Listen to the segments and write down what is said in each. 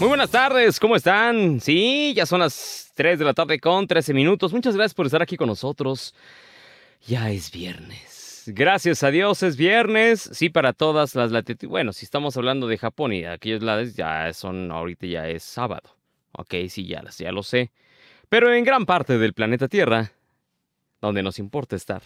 Muy buenas tardes, ¿cómo están? Sí, ya son las 3 de la tarde con 13 minutos. Muchas gracias por estar aquí con nosotros. Ya es viernes. Gracias a Dios es viernes. Sí, para todas las latitudes. Bueno, si estamos hablando de Japón y aquellos lados, ya son, ahorita ya es sábado. Ok, sí, ya, ya lo sé. Pero en gran parte del planeta Tierra, donde nos importa estar,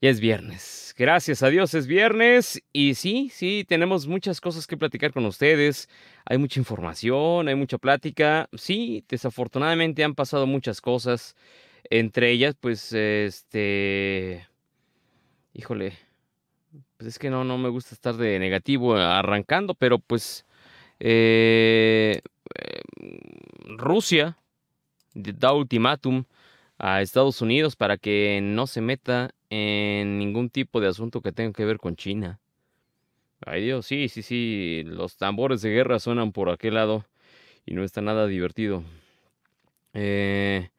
ya es viernes. Gracias a Dios es viernes y sí, sí, tenemos muchas cosas que platicar con ustedes. Hay mucha información, hay mucha plática. Sí, desafortunadamente han pasado muchas cosas. Entre ellas, pues, este... Híjole, pues es que no, no me gusta estar de negativo arrancando, pero pues... Eh, eh, Rusia da ultimátum a Estados Unidos para que no se meta en ningún tipo de asunto que tenga que ver con China. Ay Dios, sí, sí, sí, los tambores de guerra suenan por aquel lado y no está nada divertido. Eh,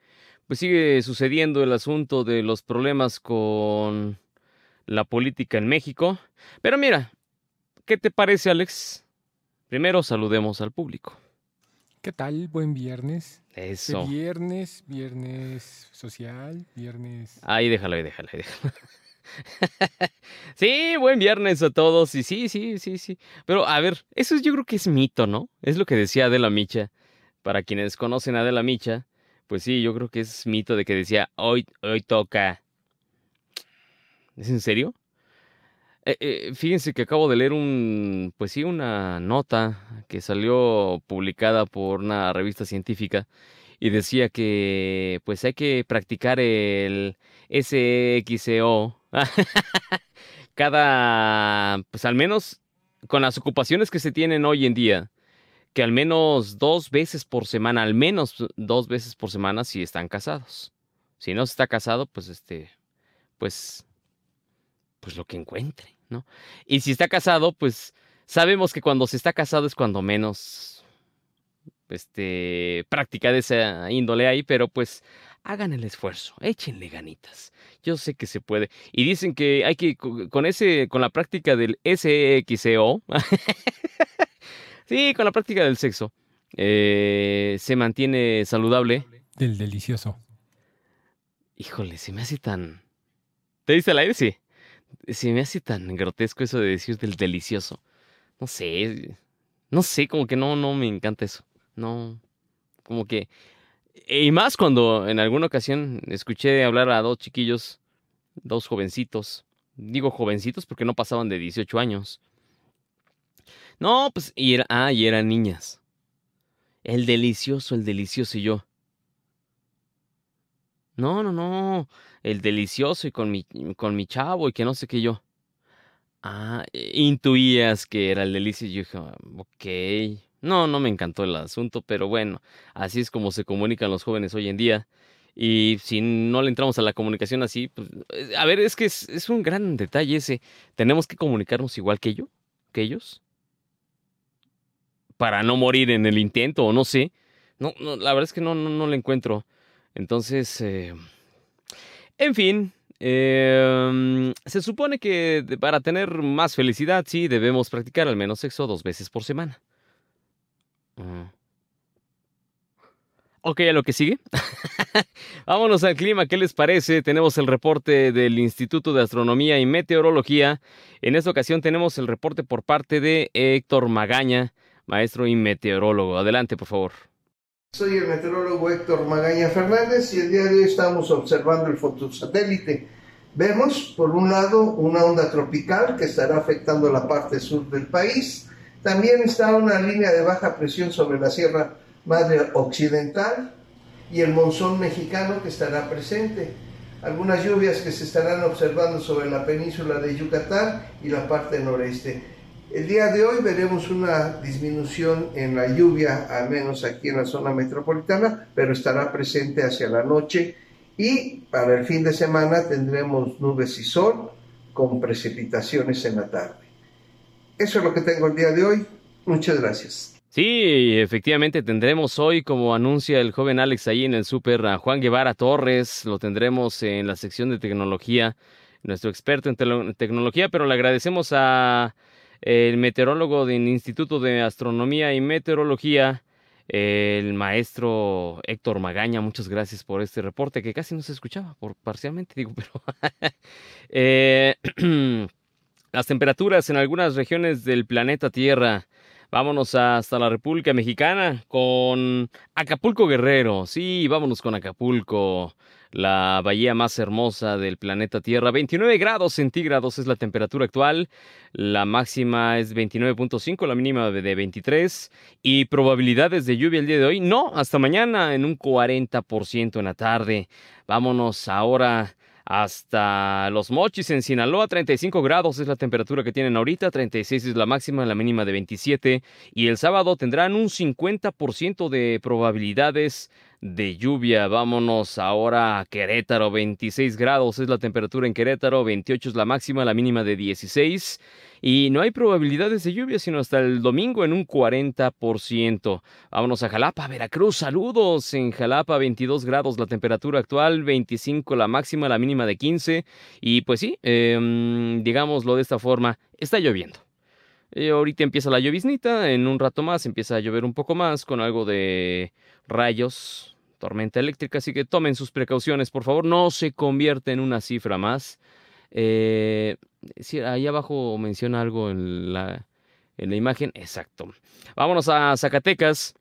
pues sigue sucediendo el asunto de los problemas con la política en México. Pero mira, ¿qué te parece Alex? Primero saludemos al público. ¿Qué tal? Buen viernes. Eso. Viernes, viernes social, viernes. Ahí déjalo, ahí déjalo, ahí déjalo. sí, buen viernes a todos. Y sí, sí, sí, sí. Pero a ver, eso yo creo que es mito, ¿no? Es lo que decía Adela Micha. Para quienes conocen a Adela Micha, pues sí, yo creo que es mito de que decía, hoy, hoy toca. ¿Es en serio? Eh, eh, fíjense que acabo de leer un, pues sí, una nota que salió publicada por una revista científica y decía que pues hay que practicar el SXO cada, pues al menos con las ocupaciones que se tienen hoy en día, que al menos dos veces por semana, al menos dos veces por semana si están casados. Si no se está casado, pues este, pues pues lo que encuentre, ¿no? Y si está casado, pues sabemos que cuando se está casado es cuando menos este práctica de esa índole ahí, pero pues hagan el esfuerzo, échenle ganitas. Yo sé que se puede. Y dicen que hay que con ese con la práctica del SXO Sí, con la práctica del sexo eh, se mantiene saludable. Del delicioso. Híjole, se me hace tan. ¿Te dice el aire? Sí se me hace tan grotesco eso de decir del delicioso. No sé, no sé, como que no, no me encanta eso. No, como que... Y más cuando en alguna ocasión escuché hablar a dos chiquillos, dos jovencitos. Digo jovencitos porque no pasaban de 18 años. No, pues, y ah, y eran niñas. El delicioso, el delicioso y yo. No, no, no el delicioso y con mi, con mi chavo y que no sé qué yo. Ah, e, intuías que era el delicioso y yo dije, ah, ok. No, no me encantó el asunto, pero bueno, así es como se comunican los jóvenes hoy en día. Y si no le entramos a la comunicación así, pues, eh, a ver, es que es, es un gran detalle ese. Tenemos que comunicarnos igual que yo, que ellos. Para no morir en el intento, o no sé. No, no la verdad es que no, no, no le encuentro. Entonces, eh, en fin, em, se supone que para tener más felicidad, sí, debemos practicar al menos sexo dos veces por semana. Ok, a lo que sigue. Vámonos al clima, ¿qué les parece? Tenemos el reporte del Instituto de Astronomía y Meteorología. En esta ocasión tenemos el reporte por parte de Héctor Magaña, maestro y meteorólogo. Adelante, por favor. Soy el meteorólogo Héctor Magaña Fernández y el día de hoy estamos observando el fotosatélite. Vemos, por un lado, una onda tropical que estará afectando la parte sur del país. También está una línea de baja presión sobre la Sierra Madre Occidental y el monzón mexicano que estará presente. Algunas lluvias que se estarán observando sobre la península de Yucatán y la parte noreste. El día de hoy veremos una disminución en la lluvia, al menos aquí en la zona metropolitana, pero estará presente hacia la noche y para el fin de semana tendremos nubes y sol con precipitaciones en la tarde. Eso es lo que tengo el día de hoy. Muchas gracias. Sí, efectivamente tendremos hoy, como anuncia el joven Alex ahí en el súper, a Juan Guevara Torres. Lo tendremos en la sección de tecnología, nuestro experto en tecnología, pero le agradecemos a el meteorólogo del Instituto de Astronomía y Meteorología, el maestro Héctor Magaña. Muchas gracias por este reporte que casi no se escuchaba, por parcialmente digo, pero eh, las temperaturas en algunas regiones del planeta Tierra. Vámonos hasta la República Mexicana con Acapulco Guerrero. Sí, vámonos con Acapulco la bahía más hermosa del planeta Tierra. 29 grados centígrados es la temperatura actual, la máxima es 29.5, la mínima de 23 y probabilidades de lluvia el día de hoy, no, hasta mañana en un 40% en la tarde. Vámonos ahora hasta Los Mochis en Sinaloa, 35 grados es la temperatura que tienen ahorita, 36 es la máxima, la mínima de 27 y el sábado tendrán un 50% de probabilidades de lluvia. Vámonos ahora a Querétaro, 26 grados es la temperatura en Querétaro, 28 es la máxima, la mínima de 16 y no hay probabilidades de lluvia sino hasta el domingo en un 40%. Vámonos a Jalapa, Veracruz, saludos. En Jalapa 22 grados la temperatura actual, 25 la máxima, la mínima de 15 y pues sí, eh, digámoslo de esta forma, está lloviendo. Eh, ahorita empieza la lloviznita, en un rato más empieza a llover un poco más con algo de rayos, tormenta eléctrica, así que tomen sus precauciones, por favor, no se convierte en una cifra más. Eh, ahí abajo menciona algo en la, en la imagen, exacto. Vámonos a Zacatecas.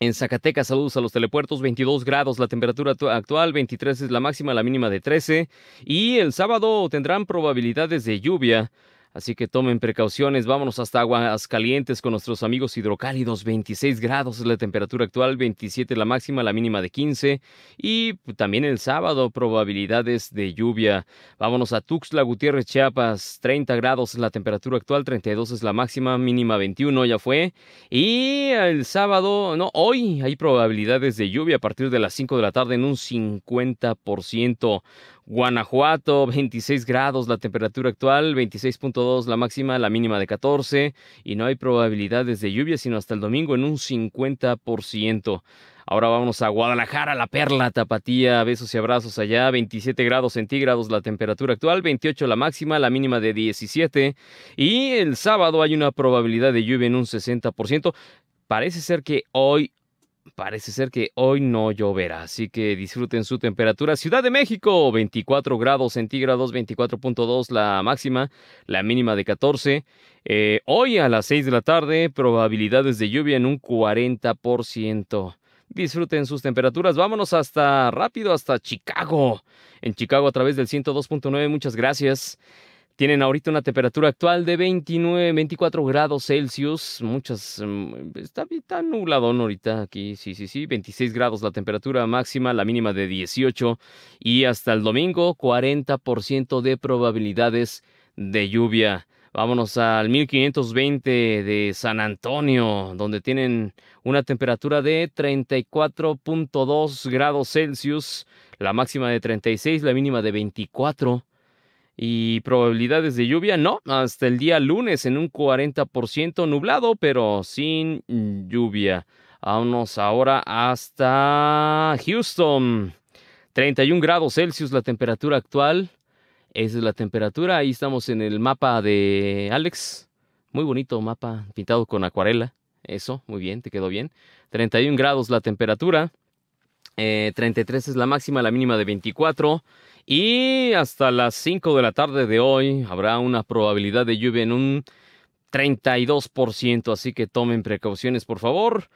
En Zacatecas, saludos a los telepuertos, 22 grados la temperatura actual, 23 es la máxima, la mínima de 13. Y el sábado tendrán probabilidades de lluvia. Así que tomen precauciones, vámonos hasta aguas calientes con nuestros amigos hidrocálidos, 26 grados es la temperatura actual, 27 la máxima, la mínima de 15 y también el sábado probabilidades de lluvia. Vámonos a Tuxtla Gutiérrez, Chiapas, 30 grados es la temperatura actual, 32 es la máxima, mínima 21 ya fue y el sábado, no, hoy hay probabilidades de lluvia a partir de las 5 de la tarde en un 50%. Guanajuato, 26 grados la temperatura actual, 26.2 la máxima, la mínima de 14 y no hay probabilidades de lluvia sino hasta el domingo en un 50%. Ahora vamos a Guadalajara, la perla, tapatía, besos y abrazos allá, 27 grados centígrados la temperatura actual, 28 la máxima, la mínima de 17 y el sábado hay una probabilidad de lluvia en un 60%. Parece ser que hoy Parece ser que hoy no lloverá, así que disfruten su temperatura. Ciudad de México, 24 grados centígrados, 24.2 la máxima, la mínima de 14. Eh, hoy a las 6 de la tarde, probabilidades de lluvia en un 40%. Disfruten sus temperaturas. Vámonos hasta rápido, hasta Chicago. En Chicago a través del 102.9, muchas gracias. Tienen ahorita una temperatura actual de 29, 24 grados Celsius. Muchas. Mm, está, está nublado ahorita aquí. Sí, sí, sí. 26 grados la temperatura máxima, la mínima de 18. Y hasta el domingo, 40% de probabilidades de lluvia. Vámonos al 1520 de San Antonio, donde tienen una temperatura de 34.2 grados Celsius, la máxima de 36, la mínima de 24. Y probabilidades de lluvia, no, hasta el día lunes en un 40% nublado, pero sin lluvia. Vámonos ahora hasta Houston. 31 grados Celsius la temperatura actual. Esa es la temperatura. Ahí estamos en el mapa de Alex. Muy bonito mapa, pintado con acuarela. Eso, muy bien, te quedó bien. 31 grados la temperatura. 33 eh, es la máxima, la mínima de 24. Y hasta las 5 de la tarde de hoy habrá una probabilidad de lluvia en un 32%, así que tomen precauciones por favor.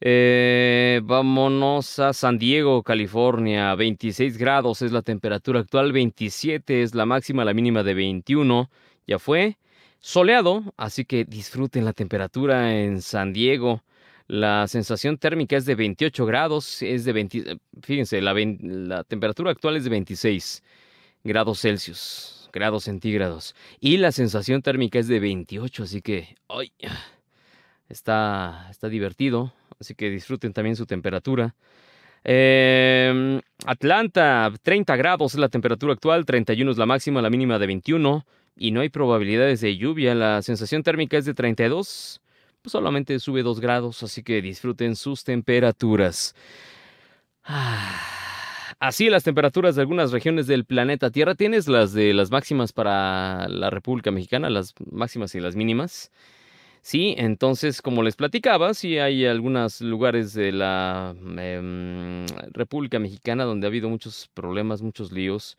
Eh, vámonos a San Diego, California. 26 grados es la temperatura actual, 27 es la máxima, la mínima de 21. Ya fue soleado, así que disfruten la temperatura en San Diego. La sensación térmica es de 28 grados, es de 20, fíjense, la, la temperatura actual es de 26 grados Celsius, grados centígrados. Y la sensación térmica es de 28, así que hoy está, está divertido, así que disfruten también su temperatura. Eh, Atlanta, 30 grados es la temperatura actual, 31 es la máxima, la mínima de 21 y no hay probabilidades de lluvia. La sensación térmica es de 32 pues, solamente sube 2 grados, así que disfruten sus temperaturas. Ah, así las temperaturas de algunas regiones del planeta Tierra. Tienes las de las máximas para la República Mexicana, las máximas y las mínimas. Sí, entonces, como les platicaba, sí hay algunos lugares de la em, República Mexicana donde ha habido muchos problemas, muchos líos.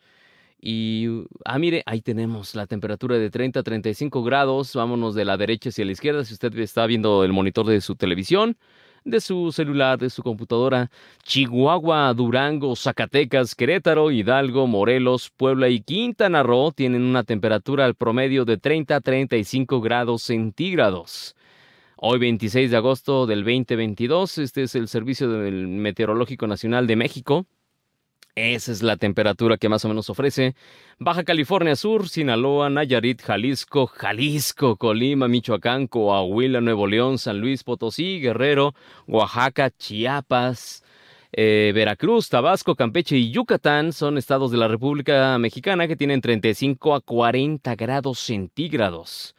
Y, ah, mire, ahí tenemos la temperatura de 30 a 35 grados. Vámonos de la derecha hacia la izquierda. Si usted está viendo el monitor de su televisión, de su celular, de su computadora, Chihuahua, Durango, Zacatecas, Querétaro, Hidalgo, Morelos, Puebla y Quintana Roo tienen una temperatura al promedio de 30 a 35 grados centígrados. Hoy 26 de agosto del 2022, este es el Servicio Meteorológico Nacional de México. Esa es la temperatura que más o menos ofrece Baja California Sur, Sinaloa, Nayarit, Jalisco, Jalisco, Colima, Michoacán, Coahuila, Nuevo León, San Luis Potosí, Guerrero, Oaxaca, Chiapas, eh, Veracruz, Tabasco, Campeche y Yucatán son estados de la República Mexicana que tienen 35 a 40 grados centígrados.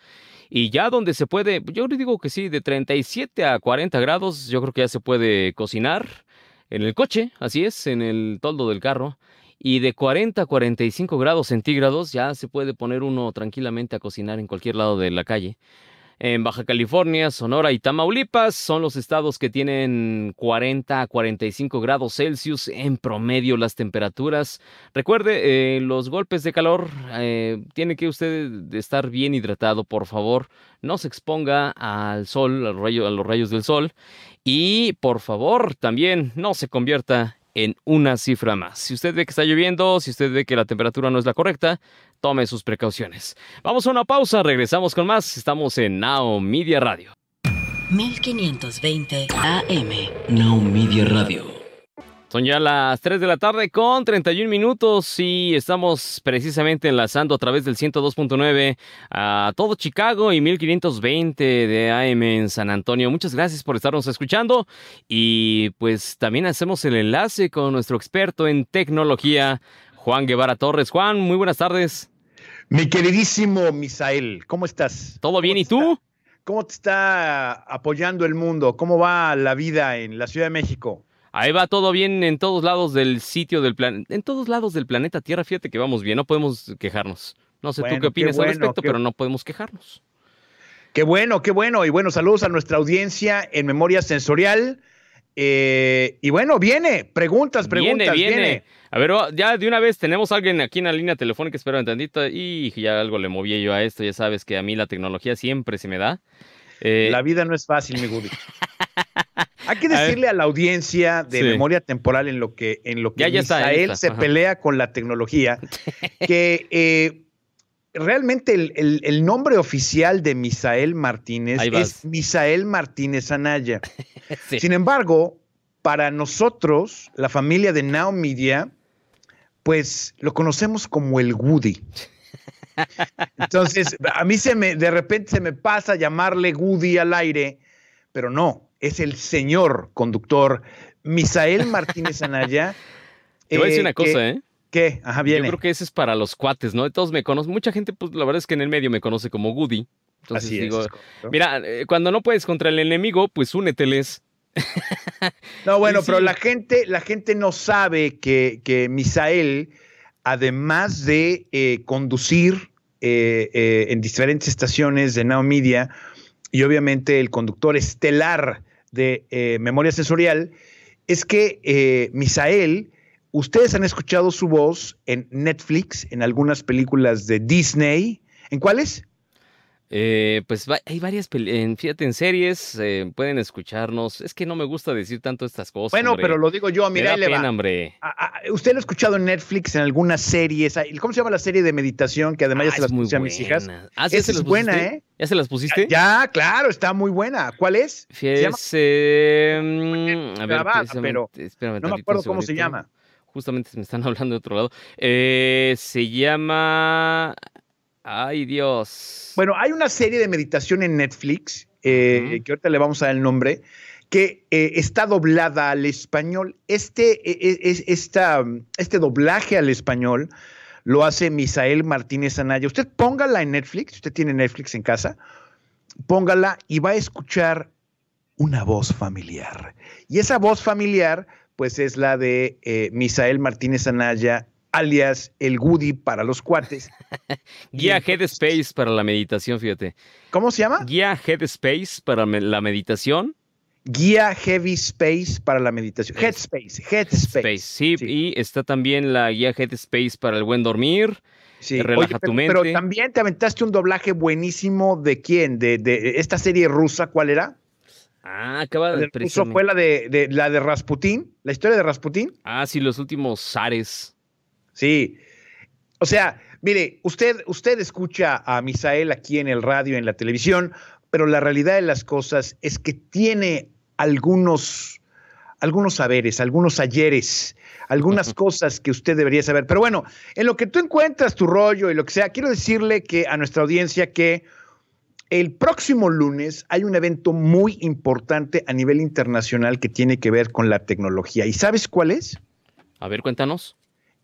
Y ya donde se puede, yo digo que sí, de 37 a 40 grados, yo creo que ya se puede cocinar en el coche, así es, en el toldo del carro. Y de 40 a 45 grados centígrados ya se puede poner uno tranquilamente a cocinar en cualquier lado de la calle. En Baja California, Sonora y Tamaulipas son los estados que tienen 40 a 45 grados Celsius en promedio las temperaturas. Recuerde, eh, los golpes de calor, eh, tiene que usted estar bien hidratado, por favor. No se exponga al sol, a los rayos del sol. Y por favor, también no se convierta en una cifra más. Si usted ve que está lloviendo, si usted ve que la temperatura no es la correcta, tome sus precauciones. Vamos a una pausa, regresamos con más. Estamos en Now Media Radio. 1520 AM. Now Media Radio. Son ya las 3 de la tarde con 31 minutos y estamos precisamente enlazando a través del 102.9 a todo Chicago y 1520 de AM en San Antonio. Muchas gracias por estarnos escuchando y pues también hacemos el enlace con nuestro experto en tecnología, Juan Guevara Torres. Juan, muy buenas tardes. Mi queridísimo Misael, ¿cómo estás? ¿Todo bien y tú? ¿Cómo te está apoyando el mundo? ¿Cómo va la vida en la Ciudad de México? Ahí va todo bien en todos lados del sitio del planeta, en todos lados del planeta Tierra, fíjate que vamos bien, no podemos quejarnos. No sé tú qué opinas al respecto, pero no podemos quejarnos. Qué bueno, qué bueno. Y bueno, saludos a nuestra audiencia en Memoria Sensorial. Eh, y bueno, viene, preguntas, preguntas, viene, viene. A ver, ya de una vez tenemos a alguien aquí en la línea telefónica, espero tantito, y ya algo le moví yo a esto, ya sabes que a mí la tecnología siempre se me da. Eh, la vida no es fácil, mi Gubi. Hay que decirle a, la audiencia de memoria temporal en lo que, en lo que Misael se pelea con la tecnología, que eh, realmente el, nombre oficial de Misael Martínez es Misael Martínez Anaya. Sin embargo, para nosotros, la familia de Now Media, pues lo conocemos como el Woody. Entonces, a mí se me, de repente se me pasa llamarle Woody al aire, pero no, es el señor conductor Misael Martínez Anaya. Te voy a decir una cosa, ¿eh? ¿Qué? Ajá, viene. Yo creo que ese es para los cuates, ¿no? Todos me conocen. Mucha gente, pues la verdad es que en el medio me conoce como Goody. Entonces Así digo, mira, eh, cuando no puedes contra el enemigo, pues úneteles. No, bueno, pero la gente, la gente no sabe que, que Misael, además de eh, conducir eh, en diferentes estaciones de Now Media, y obviamente el conductor estelar de Memoria Sensorial, es que Misael, ustedes han escuchado su voz en Netflix, en algunas películas de Disney. ¿En cuáles? Eh, pues hay varias, en, fíjate, en series eh, pueden escucharnos. Es que no me gusta decir tanto estas cosas. Bueno, pero lo digo yo, mira, me da hombre. ¿Usted lo ha escuchado en Netflix en algunas series? ¿Cómo se llama la serie de meditación que además ya ah, se las puse a mis hijas? Ah, ¿sí Esa es buena, ¿eh? ¿Ya se las pusiste? Ya, claro, está muy buena. ¿Cuál es? Eh, mm, a ver, pero no me acuerdo cómo se llama. Justamente me están hablando de otro lado. Eh, se llama Ay, Dios. Bueno, hay una serie de meditación en Netflix, eh, que ahorita le vamos a dar el nombre, que eh, está doblada al español. Este, e, e, esta, este doblaje al español lo hace Misael Martínez Anaya. Usted póngala en Netflix, usted tiene Netflix en casa, póngala y va a escuchar una voz familiar. Y esa voz familiar pues es la de eh, Misael Martínez Anaya, alias el Goody para los cuates. Guía Headspace para la meditación, fíjate. ¿Cómo se llama? Guía Headspace para la meditación. Guía Heavy Space para la meditación. Headspace, Headspace. sí, y está también la guía Headspace para el buen dormir. Sí. Relaja tu mente. Pero también te aventaste un doblaje buenísimo de quién? De, de esta serie rusa, ¿cuál era? Ah, acaba de Eso fue la de, la de Rasputín, la historia de Rasputín. Ah, sí, los últimos zares. Sí. O sea, mire, usted, usted escucha a Misael aquí en el radio, en la televisión, pero la realidad de las cosas es que tiene algunos, algunos saberes, algunos ayeres, algunas cosas que usted debería saber. Pero bueno, en lo que tú encuentras tu rollo y lo que sea, quiero decirle que a nuestra audiencia que el próximo lunes hay un evento muy importante a nivel internacional que tiene que ver con la tecnología. ¿Y sabes cuál es? A ver, cuéntanos.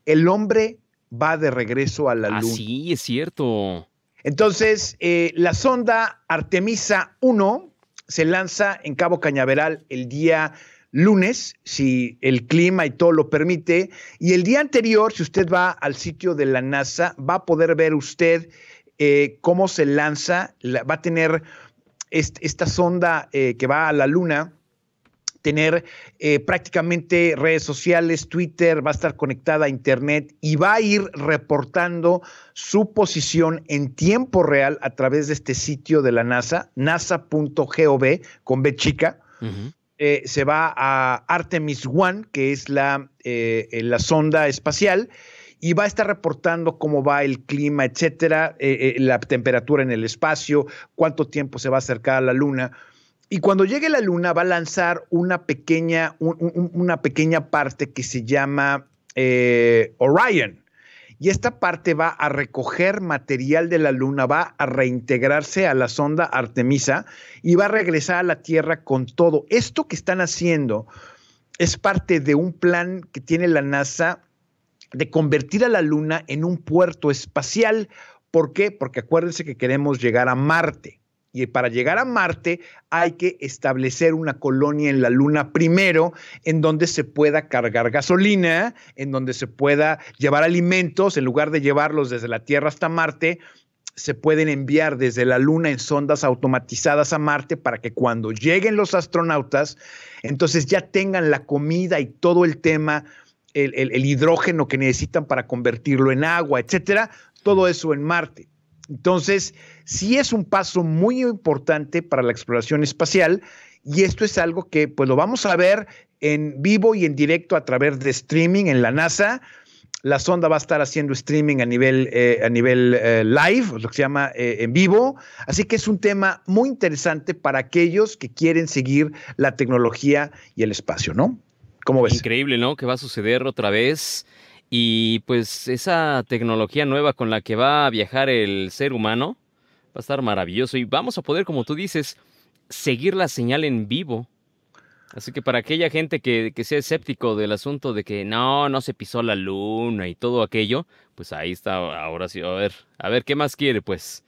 El hombre va de regreso a la ah, luna. Sí, es cierto. Entonces, eh, la sonda Artemisa 1 se lanza en Cabo Cañaveral el día lunes, si el clima y todo lo permite. Y el día anterior, si usted va al sitio de la NASA, va a poder ver usted eh, cómo se lanza, va a tener esta sonda eh, que va a la luna, tener eh, prácticamente redes sociales, Twitter, va a estar conectada a Internet y va a ir reportando su posición en tiempo real a través de este sitio de la NASA, nasa.gov con B chica. se va a Artemis One, que es la, la sonda espacial, y va a estar reportando cómo va el clima, etcétera, eh, eh, la temperatura en el espacio, cuánto tiempo se va a acercar a la Luna. Y cuando llegue la Luna va a lanzar una pequeña, una pequeña parte que se llama eh, Orion. Y esta parte va a recoger material de la Luna, va a reintegrarse a la sonda Artemisa y va a regresar a la Tierra con todo. Esto que están haciendo es parte de un plan que tiene la NASA de convertir a la Luna en un puerto espacial. ¿Por qué? Porque acuérdense que queremos llegar a Marte. Y para llegar a Marte hay que establecer una colonia en la Luna primero, en donde se pueda cargar gasolina, en donde se pueda llevar alimentos, en lugar de llevarlos desde la Tierra hasta Marte, se pueden enviar desde la Luna en sondas automatizadas a Marte para que cuando lleguen los astronautas, entonces ya tengan la comida y todo el tema el, hidrógeno que necesitan para convertirlo en agua, etcétera, todo eso en Marte. Entonces, sí es un paso muy importante para la exploración espacial y esto es algo que pues lo vamos a ver en vivo y en directo a través de streaming en la NASA. La sonda va a estar haciendo streaming a nivel, eh, a nivel eh, live, lo que se llama eh, en vivo. Así que es un tema muy interesante para aquellos que quieren seguir la tecnología y el espacio, ¿no? ¿Cómo ves? Increíble, ¿no? Que va a suceder otra vez. Y pues esa tecnología nueva con la que va a viajar el ser humano va a estar maravilloso. Y vamos a poder, como tú dices, seguir la señal en vivo. Así que para aquella gente que, sea escéptico del asunto de que no, no se pisó la luna y todo aquello, pues ahí está, ahora sí, a ver, a ver, ¿qué más quiere pues?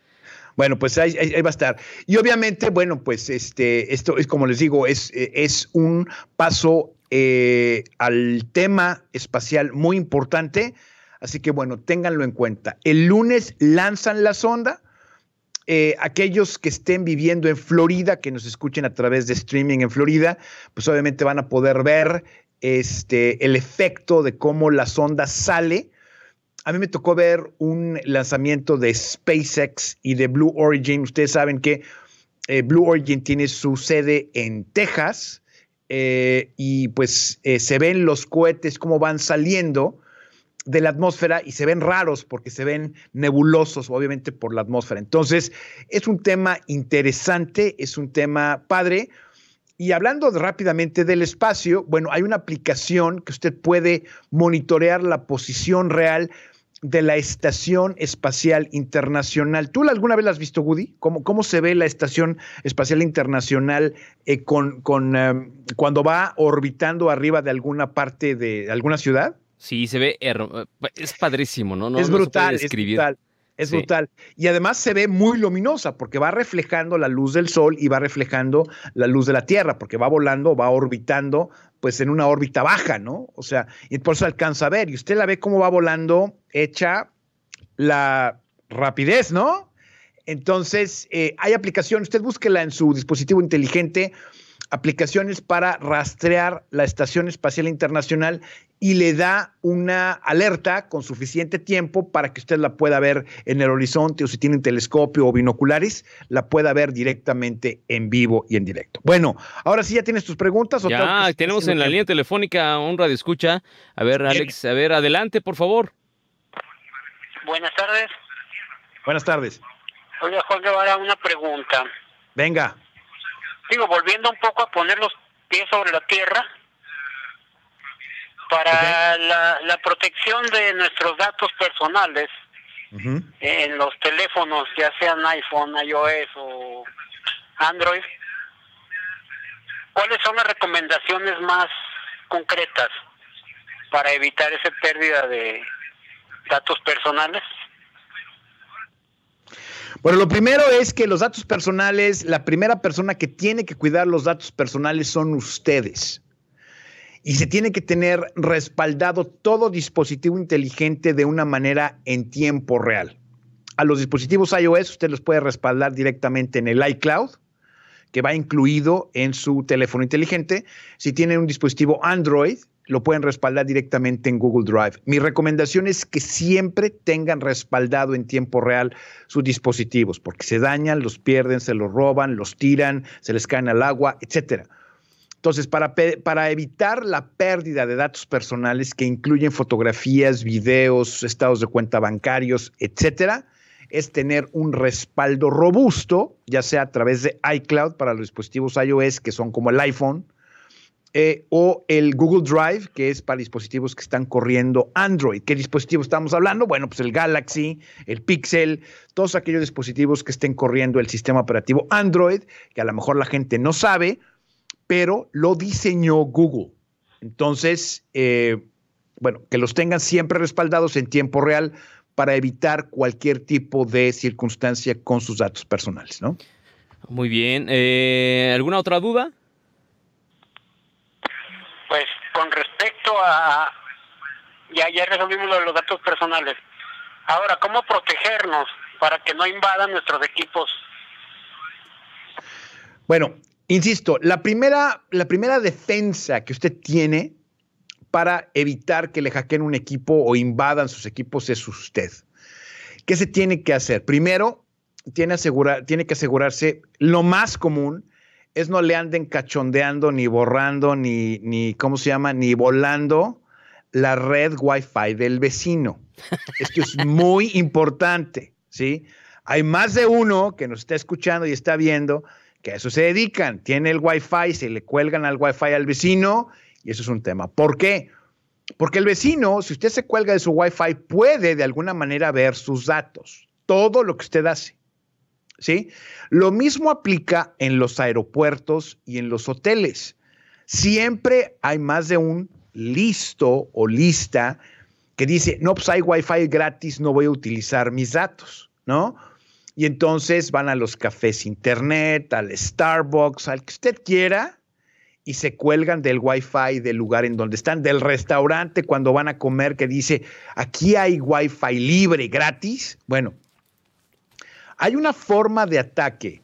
Bueno, pues ahí, va a estar. Y obviamente, bueno, pues este, esto es como les digo, es, es un paso eh, al tema espacial muy importante. Así que bueno, ténganlo en cuenta. El lunes lanzan la sonda. Eh, aquellos que estén viviendo en Florida, que nos escuchen a través de streaming en Florida, pues obviamente van a poder ver este, el efecto de cómo la sonda sale. A mí me tocó ver un lanzamiento de SpaceX y de Blue Origin. Ustedes saben que eh, Blue Origin tiene su sede en Texas eh, y pues eh, se ven los cohetes cómo van saliendo de la atmósfera y se ven raros porque se ven nebulosos, obviamente, por la atmósfera. Entonces, es un tema interesante, es un tema padre. Y hablando rápidamente del espacio, bueno, hay una aplicación que usted puede monitorear la posición real de la Estación Espacial Internacional. ¿Tú alguna vez la has visto, Woody? ¿Cómo, cómo se ve la Estación Espacial Internacional eh, con, con em, cuando va orbitando arriba de alguna parte de alguna ciudad? Sí, se ve, es padrísimo, ¿no? no es brutal, es brutal. Es brutal. Y además se ve muy luminosa porque va reflejando la luz del sol y va reflejando la luz de la Tierra, porque va volando, va orbitando, pues en una órbita baja, ¿no? O sea, y por eso alcanza a ver. Y usted la ve cómo va volando, hecha la rapidez, ¿no? Entonces, eh, hay aplicación, usted búsquela en su dispositivo inteligente aplicaciones para rastrear la Estación Espacial Internacional y le da una alerta con suficiente tiempo para que usted la pueda ver en el horizonte o si tiene un telescopio o binoculares, la pueda ver directamente en vivo y en directo. Bueno, ahora sí ya tienes tus preguntas. ¿o ya, tenemos en la línea telefónica un radio escucha. A ver, Alex, a ver, adelante, por favor. Buenas tardes. Buenas tardes. Oiga, Juan Guevara, una pregunta. Venga digo, volviendo un poco a poner los pies sobre la tierra, para la, protección de nuestros datos personales en los teléfonos, ya sean iPhone, iOS o Android, ¿cuáles son las recomendaciones más concretas para evitar esa pérdida de datos personales? Bueno, lo primero es que los datos personales, la primera persona que tiene que cuidar los datos personales son ustedes. Y se tiene que tener respaldado todo dispositivo inteligente de una manera en tiempo real. A los dispositivos iOS usted los puede respaldar directamente en el iCloud, que va incluido en su teléfono inteligente. Si tiene un dispositivo Android, lo pueden respaldar directamente en Google Drive. Mi recomendación es que siempre tengan respaldado en tiempo real sus dispositivos, porque se dañan, los pierden, se los roban, los tiran, se les caen al agua, etc. Entonces, para, para evitar la pérdida de datos personales que incluyen fotografías, videos, estados de cuenta bancarios, etcétera, es tener un respaldo robusto, ya sea a través de iCloud para los dispositivos iOS, que son como el iPhone, eh, o el Google Drive, que es para dispositivos que están corriendo Android. ¿Qué dispositivo estamos hablando? Bueno, pues el Galaxy, el Pixel, todos aquellos dispositivos que estén corriendo el sistema operativo Android, que a lo mejor la gente no sabe, pero lo diseñó Google. Entonces, eh, bueno, que los tengan siempre respaldados en tiempo real para evitar cualquier tipo de circunstancia con sus datos personales, ¿no? Muy bien. Eh, ¿Alguna otra duda? Pues con respecto a, ya, ya resolvimos lo de los datos personales. Ahora, ¿cómo protegernos para que no invadan nuestros equipos? Bueno, insisto, la primera, la primera defensa que usted tiene para evitar que le hackeen un equipo o invadan sus equipos es usted. ¿Qué se tiene que hacer? Primero, tiene, asegurar, tiene que asegurarse lo más común es no le anden cachondeando, ni borrando, ni, ni, ¿cómo se llama? Ni volando la red Wi-Fi del vecino. Esto es muy importante, ¿sí? Hay más de uno que nos está escuchando y está viendo que a eso se dedican. Tiene el Wi-Fi, se le cuelgan al Wi-Fi al vecino y eso es un tema. ¿Por qué? Porque el vecino, si usted se cuelga de su Wi-Fi, puede de alguna manera ver sus datos, todo lo que usted hace. ¿sí? Lo mismo aplica en los aeropuertos y en los hoteles. Siempre hay más de un listo o lista que dice, no, pues hay wifi gratis, no voy a utilizar mis datos, ¿no? Y entonces van a los cafés internet, al Starbucks, al que usted quiera, y se cuelgan del wifi del lugar en donde están, del restaurante cuando van a comer que dice, aquí hay wifi libre, gratis. Bueno, hay una forma de ataque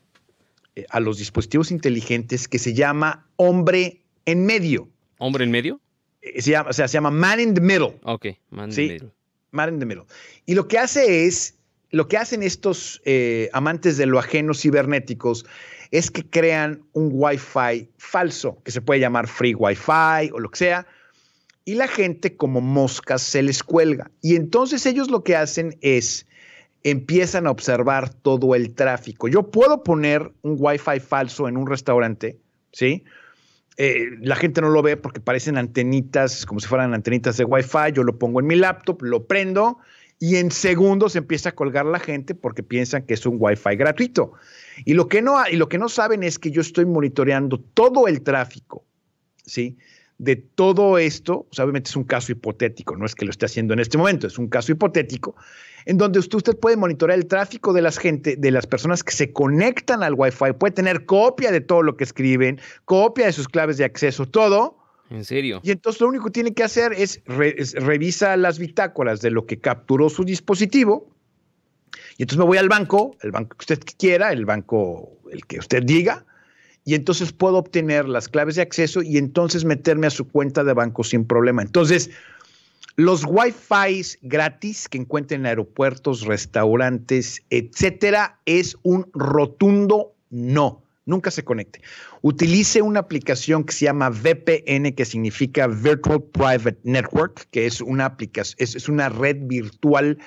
eh, a los dispositivos inteligentes que se llama hombre en medio. ¿Hombre en medio? Eh, se llama, o sea, se llama man in the middle. Ok, man in the middle. Man in the middle. Y lo que hace es, lo que hacen estos eh, amantes de lo ajeno cibernéticos es que crean un Wi-Fi falso, que se puede llamar free Wi-Fi o lo que sea, y la gente como moscas se les cuelga. Y entonces ellos lo que hacen es empiezan a observar todo el tráfico. Yo puedo poner un Wi-Fi falso en un restaurante, ¿sí? Eh, la gente no lo ve porque parecen antenitas, como si fueran antenitas de Wi-Fi. Yo lo pongo en mi laptop, lo prendo y en segundos empieza a colgar la gente porque piensan que es un Wi-Fi gratuito. Y lo que no, y lo que no saben es que yo estoy monitoreando todo el tráfico, ¿sí? de todo esto, obviamente es un caso hipotético, no es que lo esté haciendo en este momento, es un caso hipotético, en donde usted, puede monitorear el tráfico de las gente, de las personas que se conectan al Wi-Fi, puede tener copia de todo lo que escriben, copia de sus claves de acceso, todo. ¿En serio? Y entonces lo único que tiene que hacer es, es revisa las bitácoras de lo que capturó su dispositivo. Y entonces me voy al banco, el banco que usted quiera, el banco el que usted diga, y entonces puedo obtener las claves de acceso y entonces meterme a su cuenta de banco sin problema. Entonces, los Wi-Fi gratis que encuentren en aeropuertos, restaurantes, etcétera, es un rotundo no. Nunca se conecte. Utilice una aplicación que se llama VPN, que significa Virtual Private Network, que es una aplicación, es una red virtual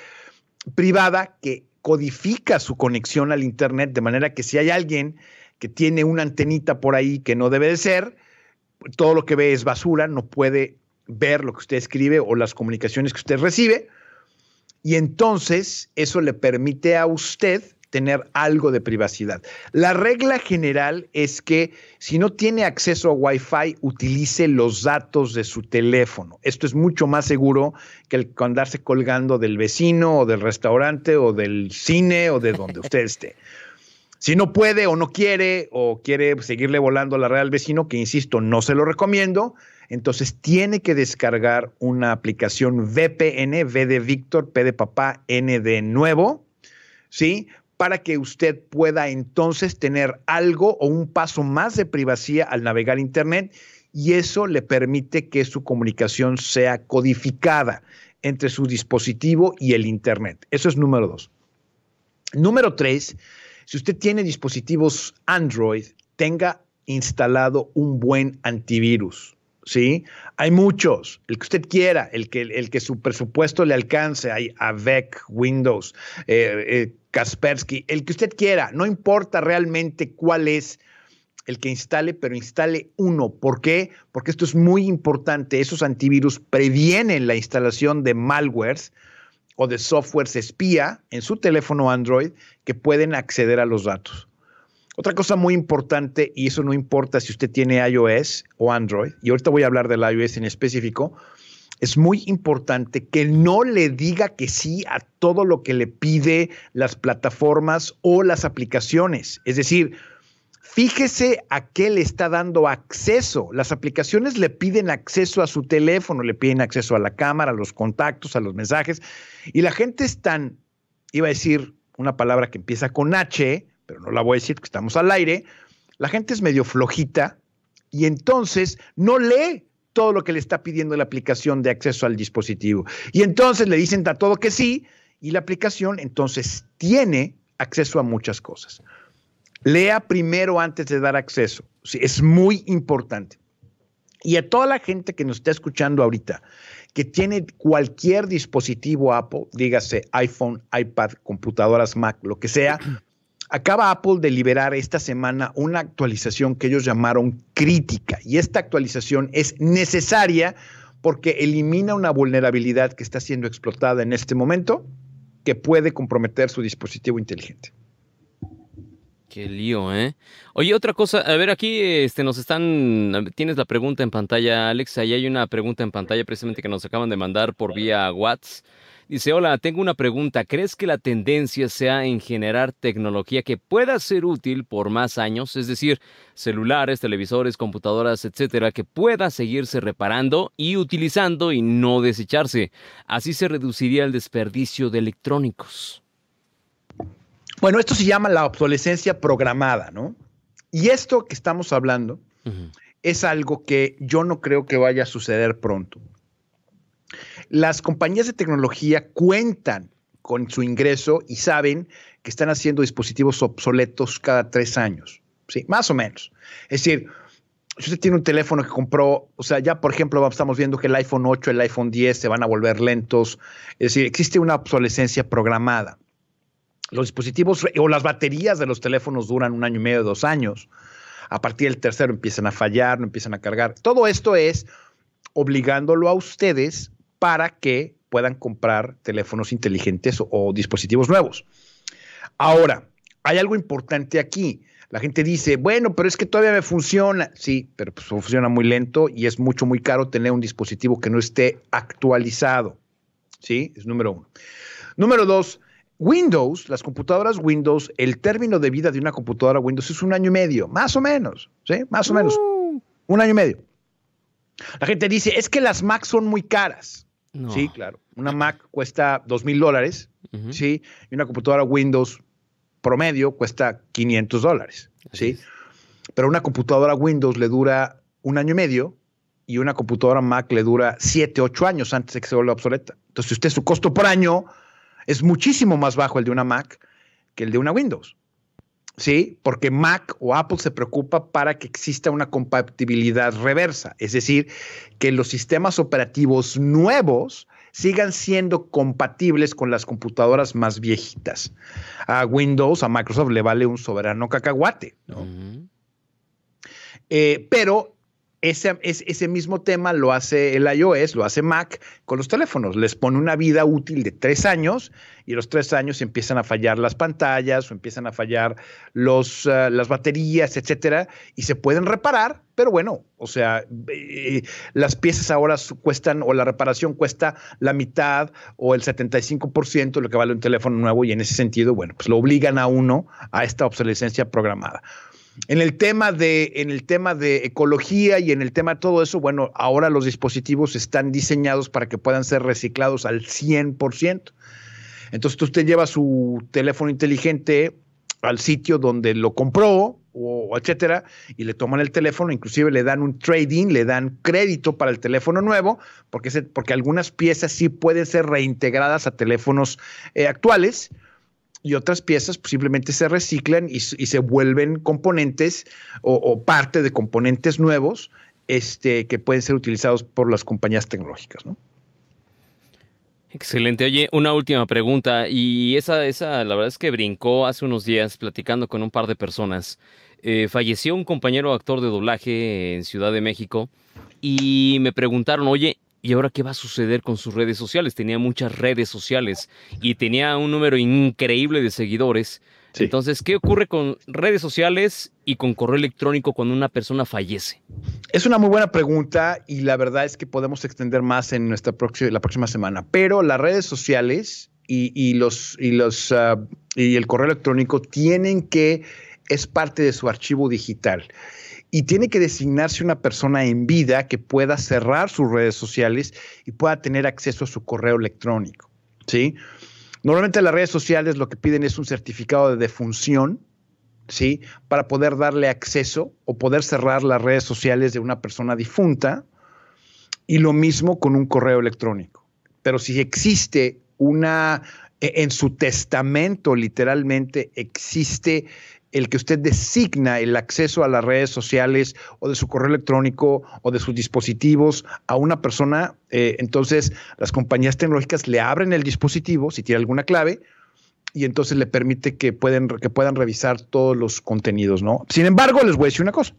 privada que codifica su conexión al Internet de manera que si hay alguien que tiene una antenita por ahí que no debe de ser, todo lo que ve es basura, no puede ver lo que usted escribe o las comunicaciones que usted recibe. Y entonces eso le permite a usted tener algo de privacidad. La regla general es que si no tiene acceso a Wi-Fi, utilice los datos de su teléfono. Esto es mucho más seguro que el andarse colgando del vecino o del restaurante o del cine o de donde usted esté. Si no puede o no quiere o quiere seguirle volando la red al vecino, que insisto, no se lo recomiendo, entonces tiene que descargar una aplicación VPN, V de Víctor, P de papá, N de nuevo, ¿sí? Para que usted pueda entonces tener algo o un paso más de privacidad al navegar Internet y eso le permite que su comunicación sea codificada entre su dispositivo y el Internet. Eso es número dos. Número tres, si usted tiene dispositivos Android, tenga instalado un buen antivirus. ¿Sí? Hay muchos, el que usted quiera, el que, el que su presupuesto le alcance, hay AVEC, Windows, eh, eh, Kaspersky, el que usted quiera, no importa realmente cuál es el que instale, pero instale uno. ¿Por qué? Porque esto es muy importante. Esos antivirus previenen la instalación de malwares o de softwares espía en su teléfono Android que pueden acceder a los datos. Otra cosa muy importante, y eso no importa si usted tiene iOS o Android, y ahorita voy a hablar del iOS en específico, es muy importante que no le diga que sí a todo lo que le pide las plataformas o las aplicaciones. Es decir, fíjese a qué le está dando acceso. Las aplicaciones le piden acceso a su teléfono, le piden acceso a la cámara, a los contactos, a los mensajes, y la gente es tan, iba a decir una palabra que empieza con H, pero no la voy a decir porque estamos al aire, la gente es medio flojita y entonces no lee todo lo que le está pidiendo la aplicación de acceso al dispositivo. Y entonces le dicen a todo que sí y la aplicación entonces tiene acceso a muchas cosas. Lea primero antes de dar acceso. es muy importante. Y a toda la gente que nos está escuchando ahorita, que tiene cualquier dispositivo Apple, dígase iPhone, iPad, computadoras Mac, lo que sea, Acaba Apple de liberar esta semana una actualización que ellos llamaron crítica y esta actualización es necesaria porque elimina una vulnerabilidad que está siendo explotada en este momento que puede comprometer su dispositivo inteligente. Qué lío, ¿eh? Oye, otra cosa, a ver, aquí este, nos están, tienes la pregunta en pantalla, Alex, ahí hay una pregunta en pantalla precisamente que nos acaban de mandar por vía WhatsApp. Dice, hola, tengo una pregunta. ¿Crees que la tendencia sea en generar tecnología que pueda ser útil por más años? Es decir, celulares, televisores, computadoras, etcétera, que pueda seguirse reparando y utilizando y no desecharse. Así se reduciría el desperdicio de electrónicos. Bueno, esto se llama la obsolescencia programada, ¿no? Y esto que estamos hablando es algo que yo no creo que vaya a suceder pronto. Las compañías de tecnología cuentan con su ingreso y saben que están haciendo dispositivos obsoletos cada tres años, ¿sí? Más o menos. Es decir, si usted tiene un teléfono que compró, o sea, ya por ejemplo estamos viendo que el iPhone 8, el iPhone 10 se van a volver lentos, es decir, existe una obsolescencia programada. Los dispositivos o las baterías de los teléfonos duran un año y medio, dos años. A partir del tercero empiezan a fallar, no empiezan a cargar. Todo esto es obligándolo a ustedes para que puedan comprar teléfonos inteligentes o, dispositivos nuevos. Ahora, hay algo importante aquí. La gente dice, bueno, pero es que todavía me funciona. Sí, pero pues funciona muy lento y es mucho, muy caro tener un dispositivo que no esté actualizado. ¿Sí? Es número uno. Número dos, Windows, las computadoras Windows, el término de vida de una computadora Windows es un año y medio, más o menos, ¿sí? Más o menos. Uh. Un año y medio. La gente dice, es que las Mac son muy caras. Sí, claro. Una Mac cuesta dos mil dólares, ¿sí? Y una computadora Windows promedio cuesta 500 dólares, ¿sí? Pero una computadora Windows le dura un año y medio y una computadora Mac le dura 7, 8 años antes de que se vuelva obsoleta. Entonces, usted su costo por año es muchísimo más bajo el de una Mac que el de una Windows. ¿Sí? Porque Mac o Apple se preocupa para que exista una compatibilidad reversa, es decir, que los sistemas operativos nuevos sigan siendo compatibles con las computadoras más viejitas. A Windows, a Microsoft le vale un soberano cacahuate, eh, pero ese, ese, mismo tema lo hace el iOS, lo hace Mac con los teléfonos. Les pone una vida útil de tres años y los tres años empiezan a fallar las pantallas o empiezan a fallar los, uh, las baterías, etcétera, y se pueden reparar, pero bueno, o sea, eh, las piezas ahora cuestan o la reparación cuesta la mitad o el 75% de lo que vale un teléfono nuevo y en ese sentido, bueno, pues lo obligan a uno a esta obsolescencia programada. En el tema de, en el tema de ecología y en el tema de todo eso, bueno, ahora los dispositivos están diseñados para que puedan ser reciclados al 100%. Entonces usted lleva su teléfono inteligente al sitio donde lo compró o etcétera y le toman el teléfono, inclusive le dan un trading, le dan crédito para el teléfono nuevo, porque, porque algunas piezas sí pueden ser reintegradas a teléfonos eh, actuales y otras piezas pues, simplemente se reciclan y, se vuelven componentes o, parte de componentes nuevos este, que pueden ser utilizados por las compañías tecnológicas. ¿no? Excelente. Oye, una última pregunta. Y esa, esa, la verdad es que brincó hace unos días platicando con un par de personas. Eh, falleció un compañero actor de doblaje en Ciudad de México y me preguntaron, oye, ¿Y ahora qué va a suceder con sus redes sociales? Tenía muchas redes sociales y tenía un número increíble de seguidores. Entonces, ¿qué ocurre con redes sociales y con correo electrónico cuando una persona fallece? Es una muy buena pregunta y la verdad es que podemos extender más en nuestra próxima, la próxima semana. Pero las redes sociales y, los, y, los, ah, y el correo electrónico tienen que, es parte de su archivo digital y tiene que designarse una persona en vida que pueda cerrar sus redes sociales y pueda tener acceso a su correo electrónico. ¿sí? Normalmente las redes sociales lo que piden es un certificado de defunción, ¿sí? Para poder darle acceso o poder cerrar las redes sociales de una persona difunta y lo mismo con un correo electrónico. Pero si existe una, e, en su testamento literalmente existe el que usted designa el acceso a las redes sociales o de su correo electrónico o de sus dispositivos a una persona, eh, entonces las compañías tecnológicas le abren el dispositivo si tiene alguna clave y entonces le permite que, pueden, que puedan revisar todos los contenidos, ¿no? Sin embargo, les voy a decir una cosa.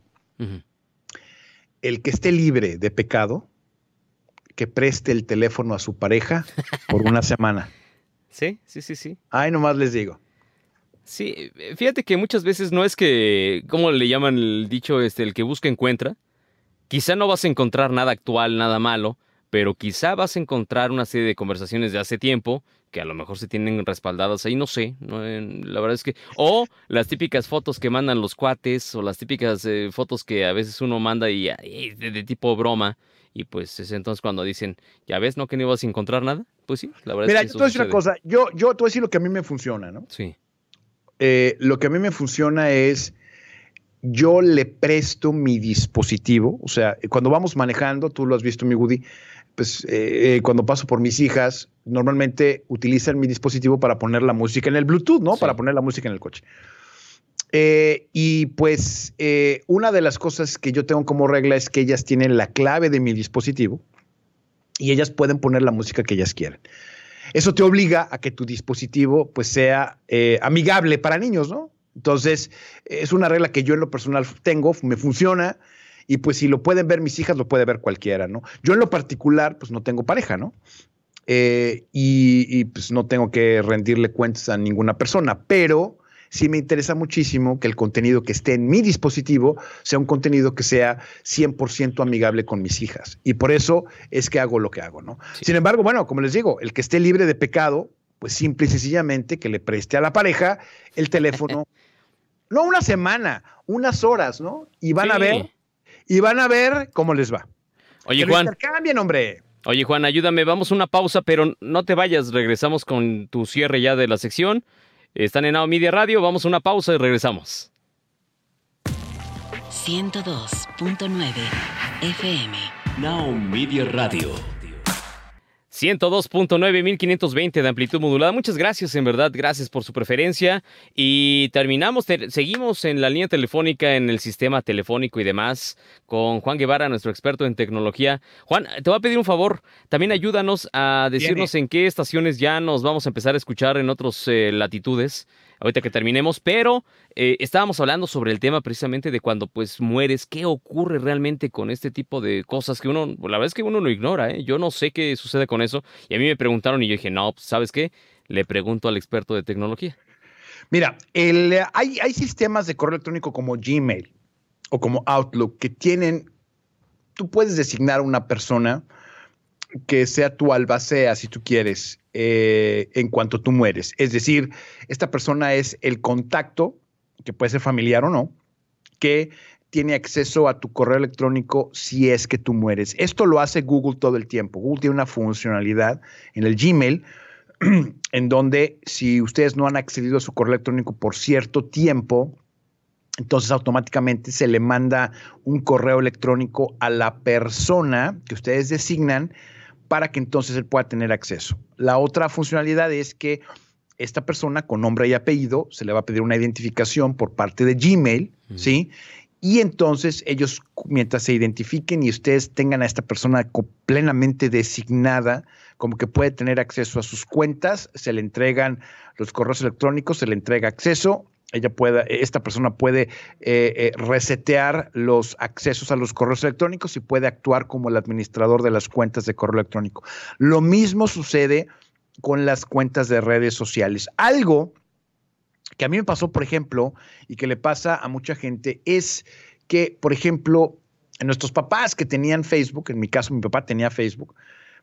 El que esté libre de pecado, que preste el teléfono a su pareja por una semana. Sí, sí, sí, sí. Ay, nomás les digo. Sí, eh, fíjate que muchas veces no es que, ¿cómo le llaman el dicho, este, el que busca encuentra? Quizá no vas a encontrar nada actual, nada malo, pero quizá vas a encontrar una serie de conversaciones de hace tiempo que a lo mejor se tienen respaldadas ahí, no sé, la verdad es que, o las típicas fotos que mandan los cuates, o las típicas eh, fotos que a veces uno manda y, de, tipo broma, y pues es entonces cuando dicen, ya ves, ¿no? Que no ibas a encontrar nada, pues sí, la verdad Mira, es que... Mira, decir una cosa, yo, yo te voy a decir lo que a mí me funciona, ¿no? Sí. Eh, lo que a mí me funciona es yo le presto mi dispositivo, o sea, cuando vamos manejando, tú lo has visto, mi Woody, pues eh, eh, cuando paso por mis hijas, normalmente utilizan mi dispositivo para poner la música en el Bluetooth, ¿no? Para poner la música en el coche. y pues una de las cosas que yo tengo como regla es que ellas tienen la clave de mi dispositivo y ellas pueden poner la música que ellas quieran. Eso te obliga a que tu dispositivo pues sea eh, amigable para niños, ¿no? Entonces, es una regla que yo en lo personal tengo, me funciona, y pues si lo pueden ver mis hijas, lo puede ver cualquiera, ¿no? Yo en lo particular, pues no tengo pareja, ¿no? Eh, y, pues no tengo que rendirle cuentas a ninguna persona, pero sí me interesa muchísimo que el contenido que esté en mi dispositivo sea un contenido que sea 100% amigable con mis hijas. Y por eso es que hago lo que hago, ¿no? Sin embargo, bueno, como les digo, el que esté libre de pecado, pues simple y sencillamente que le preste a la pareja el teléfono, no una semana, unas horas, ¿no? Y van a ver, y van a ver cómo les va. Oye, Juan. Cambien, hombre. Oye, Juan, ayúdame, vamos a una pausa, pero no te vayas, regresamos con tu cierre ya de la sección. Están en Now Media Radio, vamos a una pausa y regresamos. 102.9 FM. Now Media Radio. 102.9, 1520 de amplitud modulada. Muchas gracias, en verdad, gracias por su preferencia. Y terminamos, seguimos en la línea telefónica, en el sistema telefónico y demás, con Juan Guevara, nuestro experto en tecnología. Juan, te voy a pedir un favor, también ayúdanos a decirnos en qué estaciones ya nos vamos a empezar a escuchar en otras eh, latitudes ahorita que terminemos, pero eh, estábamos hablando sobre el tema precisamente de cuando pues mueres, qué ocurre realmente con este tipo de cosas que uno, la verdad es que uno lo ignora, ¿eh? yo no sé qué sucede con eso y a mí me preguntaron y yo dije, no, pues, ¿sabes qué? Le pregunto al experto de tecnología. Mira, hay, hay sistemas de correo electrónico como Gmail o como Outlook que tienen, tú puedes designar a una persona que sea tu albacea, si tú quieres, eh, en cuanto tú mueres. Es decir, esta persona es el contacto, que puede ser familiar o no, que tiene acceso a tu correo electrónico si es que tú mueres. Esto lo hace Google todo el tiempo. Google tiene una funcionalidad en el Gmail en donde si ustedes no han accedido a su correo electrónico por cierto tiempo, entonces automáticamente se le manda un correo electrónico a la persona que ustedes designan para que entonces él pueda tener acceso. La otra funcionalidad es que esta persona con nombre y apellido se le va a pedir una identificación por parte de Gmail, ¿sí? Y entonces ellos, mientras se identifiquen y ustedes tengan a esta persona plenamente designada, como que puede tener acceso a sus cuentas, se le entregan los correos electrónicos, se le entrega acceso ella pueda, esta persona puede eh, eh, resetear los accesos a los correos electrónicos y puede actuar como el administrador de las cuentas de correo electrónico. Lo mismo sucede con las cuentas de redes sociales. Algo que a mí me pasó, por ejemplo, y que le pasa a mucha gente, es que, por ejemplo, nuestros papás que tenían Facebook, en mi caso mi papá tenía Facebook,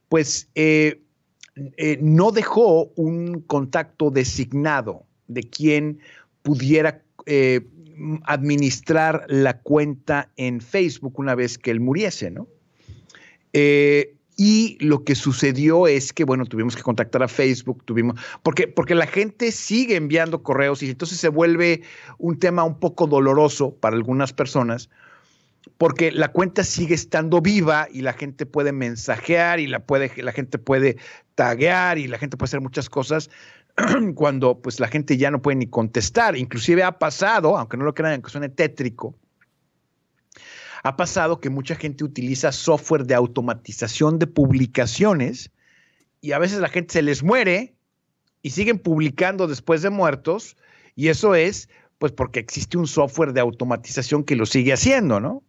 pues eh, no dejó un contacto designado de quién pudiera eh, administrar la cuenta en Facebook una vez que él muriese, ¿no? Eh, y lo que sucedió es que, bueno, tuvimos que contactar a Facebook, tuvimos, porque, porque la gente sigue enviando correos y entonces se vuelve un tema un poco doloroso para algunas personas, porque la cuenta sigue estando viva y la gente puede mensajear y la, puede, la gente puede taguear y la gente puede hacer muchas cosas, cuando pues la gente ya no puede ni contestar. Inclusive ha pasado, aunque no lo crean que suene tétrico, ha pasado que mucha gente utiliza software de automatización de publicaciones y a veces la gente se les muere y siguen publicando después de muertos y eso es pues porque existe un software de automatización que lo sigue haciendo, ¿no?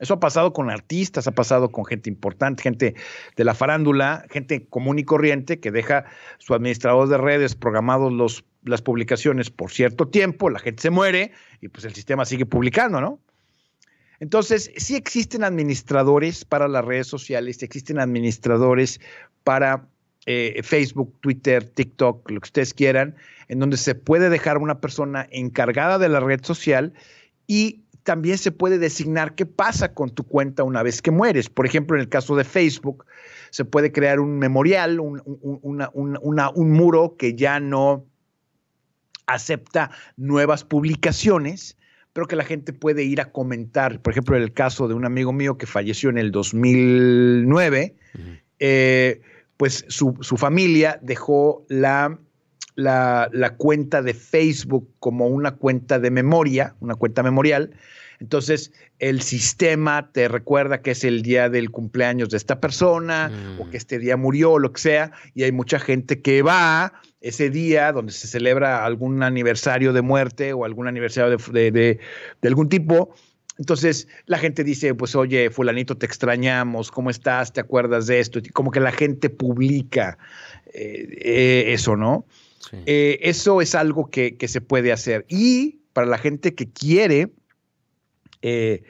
Eso ha pasado con artistas, ha pasado con gente importante, gente de la farándula, gente común y corriente que deja su administrador de redes programados los, las publicaciones por cierto tiempo, la gente se muere y pues el sistema sigue publicando, ¿no? Entonces, sí existen administradores para las redes sociales, existen administradores para eh, Facebook, Twitter, TikTok, lo que ustedes quieran, en donde se puede dejar una persona encargada de la red social y también se puede designar qué pasa con tu cuenta una vez que mueres. Por ejemplo, en el caso de Facebook, se puede crear un memorial, un, un muro que ya no acepta nuevas publicaciones, pero que la gente puede ir a comentar. Por ejemplo, en el caso de un amigo mío que falleció en el 2009, eh, pues su, su, familia dejó la la, cuenta de Facebook como una cuenta de memoria, una cuenta memorial. Entonces, el sistema te recuerda que es el día del cumpleaños de esta persona o mm. que este día murió o lo que sea, y hay mucha gente que va ese día donde se celebra algún aniversario de muerte o algún aniversario de, de algún tipo. Entonces la gente dice, pues oye, fulanito, te extrañamos, ¿cómo estás? ¿Te acuerdas de esto? Como que la gente publica eh, eh, eso, ¿no? Eh, eso es algo que, se puede hacer. Y para la gente que quiere eh,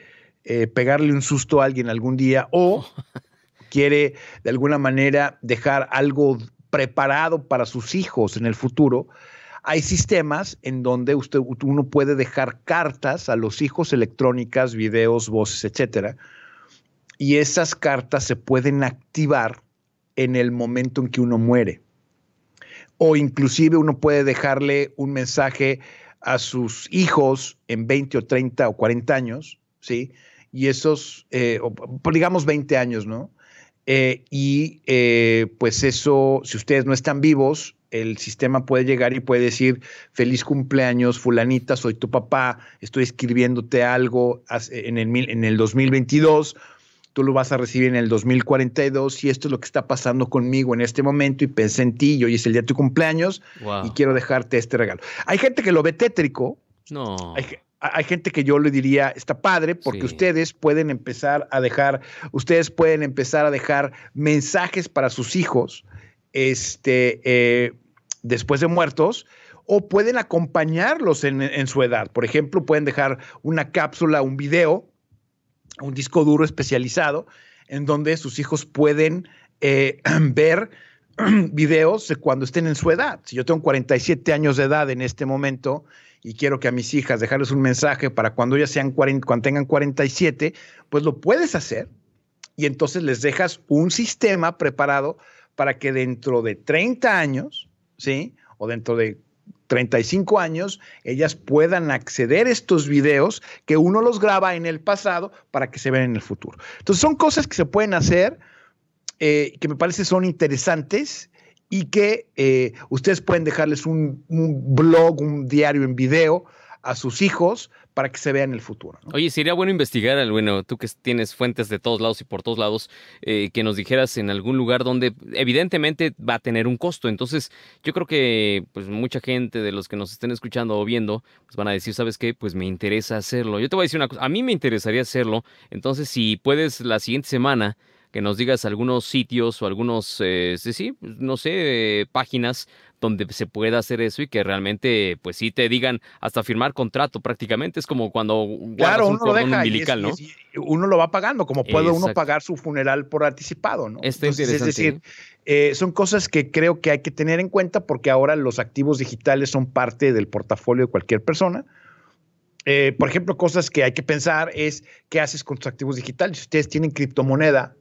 eh, pegarle un susto a alguien algún día o quiere de alguna manera dejar algo preparado para sus hijos en el futuro, hay sistemas en donde usted, uno puede dejar cartas a los hijos electrónicas, videos, voces, etcétera, y esas cartas se pueden activar en el momento en que uno muere. O inclusive uno puede dejarle un mensaje a sus hijos en 20 o 30 o 40 años, ¿sí? Y esos, eh, digamos 20 años, ¿no? Eh, y eh, pues eso, si ustedes no están vivos, el sistema puede llegar y puede decir, feliz cumpleaños, fulanita, soy tu papá, estoy escribiéndote algo en el, en el 2022, tú lo vas a recibir en el 2042 y esto es lo que está pasando conmigo en este momento y pensé en ti y hoy es el día de tu cumpleaños y quiero dejarte este regalo. Hay gente que lo ve tétrico. No. Hay, gente que yo le diría, está padre, porque ustedes pueden empezar a dejar, ustedes pueden empezar a dejar mensajes para sus hijos este, eh, después de muertos, o pueden acompañarlos en, en, su edad. Por ejemplo, pueden dejar una cápsula, un video, un disco duro especializado, en donde sus hijos pueden eh, ver videos de cuando estén en su edad. Si yo tengo 47 años de edad en este momento y quiero que a mis hijas dejarles un mensaje para cuando ellas sean cuando tengan 47, pues lo puedes hacer y entonces les dejas un sistema preparado para que dentro de 30 años, ¿sí? O dentro de 35 años, ellas puedan acceder a estos videos que uno los graba en el pasado para que se vean en el futuro. Entonces son cosas que se pueden hacer, eh, que me parece son interesantes y que eh, ustedes pueden dejarles un, un blog, un diario en video a sus hijos para que se vea en el futuro. Oye, sería bueno investigar, bueno, tú que tienes fuentes de todos lados y por todos lados, eh, que nos dijeras en algún lugar donde evidentemente va a tener un costo. Entonces, yo creo que pues mucha gente de los que nos estén escuchando o viendo, pues van a decir, ¿sabes qué? Pues me interesa hacerlo. Yo te voy a decir una cosa, a mí me interesaría hacerlo. Entonces, si puedes la siguiente semana que nos digas algunos sitios o algunos, eh, sí, no sé, páginas donde se pueda hacer eso y que realmente, pues sí te digan hasta firmar contrato prácticamente. Es como cuando claro, uno lo deja umbilical, ¿no? uno lo va pagando, como puede uno pagar su funeral por anticipado, ¿no? es decir, ¿eh? Eh, son cosas que creo que hay que tener en cuenta porque ahora los activos digitales son parte del portafolio de cualquier persona. por ejemplo, cosas que hay que pensar es qué haces con tus activos digitales. Si ustedes tienen criptomoneda,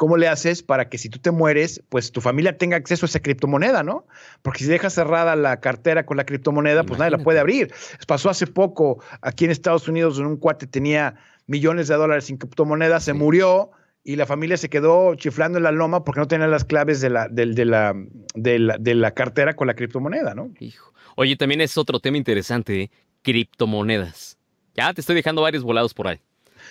¿cómo le haces para que si tú te mueres, pues tu familia tenga acceso a esa criptomoneda, ¿no? Porque si dejas cerrada la cartera con la criptomoneda, pues nadie la puede abrir. Pasó hace poco aquí en Estados Unidos, en un cuate tenía millones de dólares en criptomonedas, se murió y la familia se quedó chiflando en la loma porque no tenía las claves de la, de, la, de la, cartera con la criptomoneda, ¿no? Hijo. Oye, también es otro tema interesante, ¿eh? criptomonedas. Ya te estoy dejando varios volados por ahí.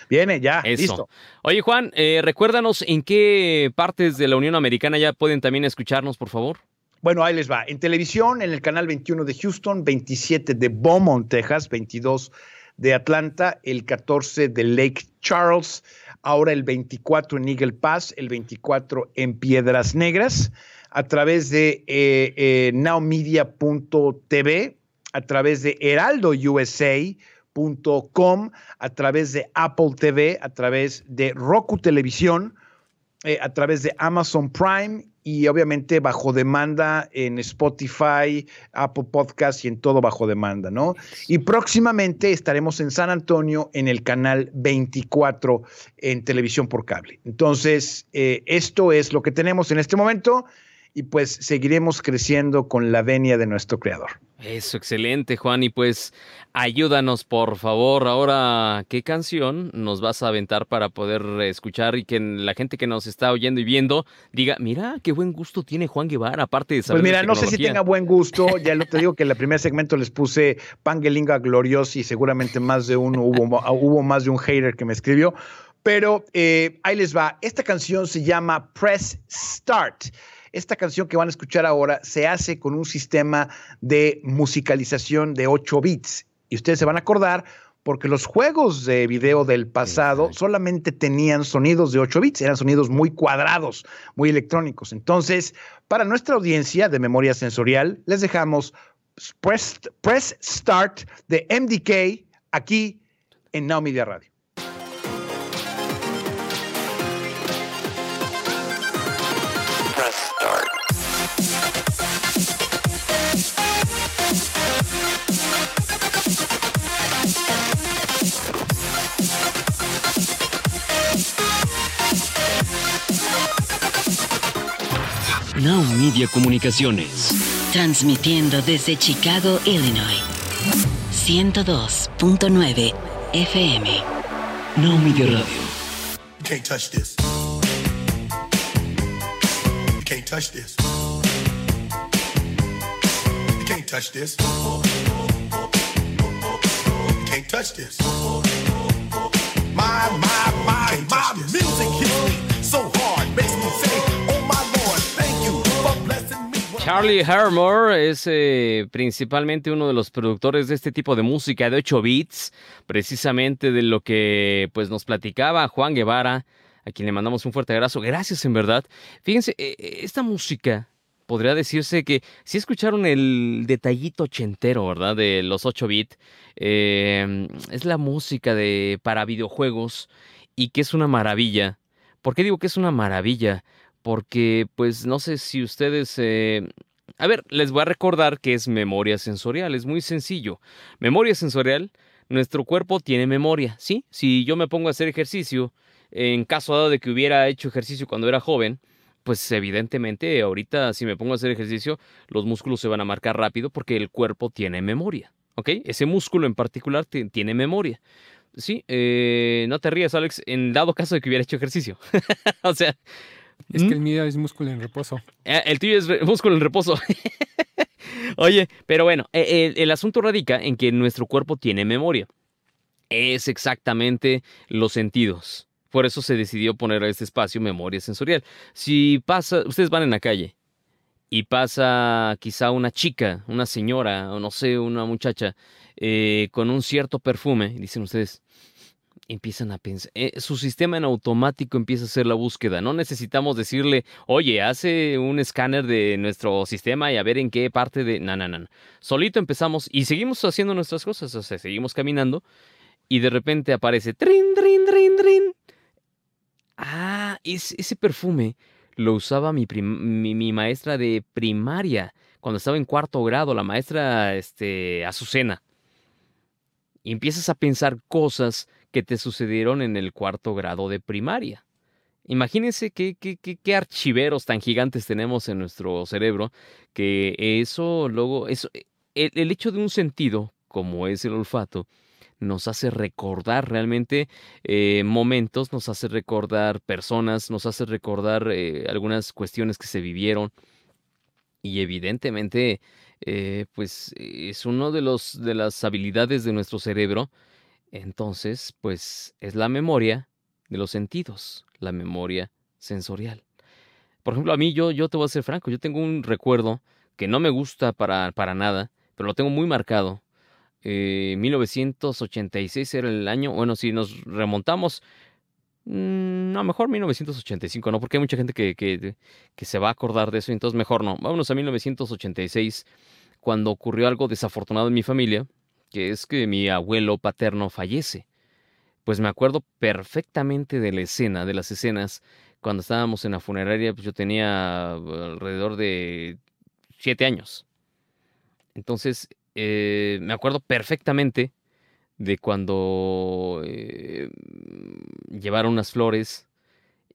Viene, ya, listo. Oye, Juan, eh, recuérdanos en qué partes de la Unión Americana ya pueden también escucharnos, por favor. Bueno, ahí les va. En televisión, en el canal 21 de Houston, 27 de Beaumont, Texas, 22 de Atlanta, el 14 de Lake Charles, ahora el 24 en Eagle Pass, el 24 en Piedras Negras, a través de eh, eh nowmedia.tv, a través de Heraldo USA a través de Apple TV, a través de Roku Televisión, eh, a través de Amazon Prime y obviamente bajo demanda en Spotify, Apple Podcast y en todo bajo demanda, ¿no? Y próximamente estaremos en San Antonio en el canal 24 en televisión por cable. Entonces, eh, esto es lo que tenemos en este momento y pues seguiremos creciendo con la venia de nuestro creador. Eso, excelente, Juan. Y pues ayúdanos, por favor. Ahora, ¿qué canción nos vas a aventar para poder escuchar y que la gente que nos está oyendo y viendo diga, mira, qué buen gusto tiene Juan Guevara, aparte de saber Pues mira, no sé si tenga buen gusto. Ya lo te digo que en el primer segmento les puse Pangelinga Gloriosi y seguramente más de uno hubo, hubo más de un hater que me escribió. Pero eh, ahí les va. Esta canción se llama Press Start. Esta canción que van a escuchar ahora se hace con un sistema de musicalización de 8 bits. Y ustedes se van a acordar porque los juegos de video del pasado solamente tenían sonidos de 8 bits, eran sonidos muy cuadrados, muy electrónicos. Entonces, para nuestra audiencia de memoria sensorial, les dejamos Press, press Start de MDK aquí en Now Media Radio. Now Media Comunicaciones. Transmitiendo desde Chicago, Illinois. 102.9 FM. Now Media Radio. You can't touch this. You can't touch this. You can't touch this. You can't touch this. My, my, my, my music hits me so hard, makes me Charlie Harmore es eh, principalmente uno de los productores de este tipo de música de 8 bits, precisamente de lo que pues nos platicaba Juan Guevara, a quien le mandamos un fuerte abrazo. Gracias en verdad. Fíjense, eh, eh, esta música podría decirse que si escucharon el detallito ochentero, ¿verdad? De los 8 bits, es la música de para videojuegos y que es una maravilla. ¿Por qué digo que es una maravilla? Porque pues no sé si ustedes... Eh... A ver, les voy a recordar que es memoria sensorial, es muy sencillo. Memoria sensorial, nuestro cuerpo tiene memoria, ¿sí? Si yo me pongo a hacer ejercicio, en caso de que hubiera hecho ejercicio cuando era joven, pues evidentemente ahorita si me pongo a hacer ejercicio, los músculos se van a marcar rápido porque el cuerpo tiene memoria, ¿ok? Ese músculo en particular tiene memoria. Sí, eh, no te rías, Alex, en dado caso de que hubiera hecho ejercicio. o sea, es que el mío es músculo en reposo. Eh, el tuyo es músculo en reposo. Oye, pero bueno, eh, el, asunto radica en que nuestro cuerpo tiene memoria. Es exactamente los sentidos. Por eso se decidió poner a este espacio memoria sensorial. Si pasa, ustedes van en la calle y pasa quizá una chica, una señora, o no sé, una muchacha, eh, con un cierto perfume, dicen ustedes, empiezan a pensar, eh, su sistema en automático empieza a hacer la búsqueda. No necesitamos decirle, oye, hace un escáner de nuestro sistema y a ver en qué parte de... No, no, no. Solito empezamos y seguimos haciendo nuestras cosas, o sea, seguimos caminando y de repente aparece, trin, trin, trin, trin. Ah, ese perfume lo usaba mi, maestra de primaria cuando estaba en cuarto grado, la maestra este, Azucena. Empiezas a pensar cosas que te sucedieron en el cuarto grado de primaria. Imagínense qué, qué, qué, archiveros tan gigantes tenemos en nuestro cerebro que eso luego, eso, e, el, hecho de un sentido como es el olfato, nos hace recordar realmente eh, momentos, nos hace recordar personas, nos hace recordar eh, algunas cuestiones que se vivieron y evidentemente eh, pues es uno de los de las habilidades de nuestro cerebro entonces, pues es la memoria de los sentidos, la memoria sensorial. Por ejemplo, a mí yo, yo te voy a ser franco, yo tengo un recuerdo que no me gusta para, para nada, pero lo tengo muy marcado. 1986 eh, era el año, bueno, si nos remontamos, no, mejor 1985, ¿no? Porque hay mucha gente que, que, se va a acordar de eso, entonces mejor no. Vámonos a 1986, cuando ocurrió algo desafortunado en mi familia que es que mi abuelo paterno fallece. Pues me acuerdo perfectamente de la escena, de las escenas, cuando estábamos en la funeraria, pues yo tenía alrededor de siete años. Entonces, eh, me acuerdo perfectamente de cuando eh, llevaron unas flores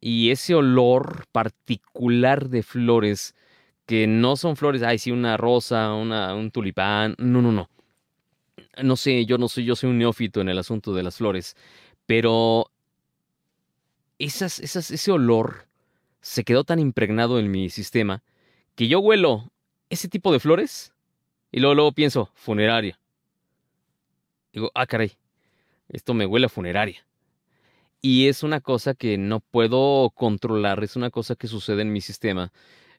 y ese olor particular de flores que no son flores, ay, sí, una rosa, una, un tulipán, no, no, no no sé, yo no soy, yo soy un neófito en el asunto de las flores, pero esas, esas, ese olor se quedó tan impregnado en mi sistema que yo huelo ese tipo de flores y luego, luego pienso, funeraria. Digo, ah, caray, esto me huele a funeraria. Y es una cosa que no puedo controlar, es una cosa que sucede en mi sistema.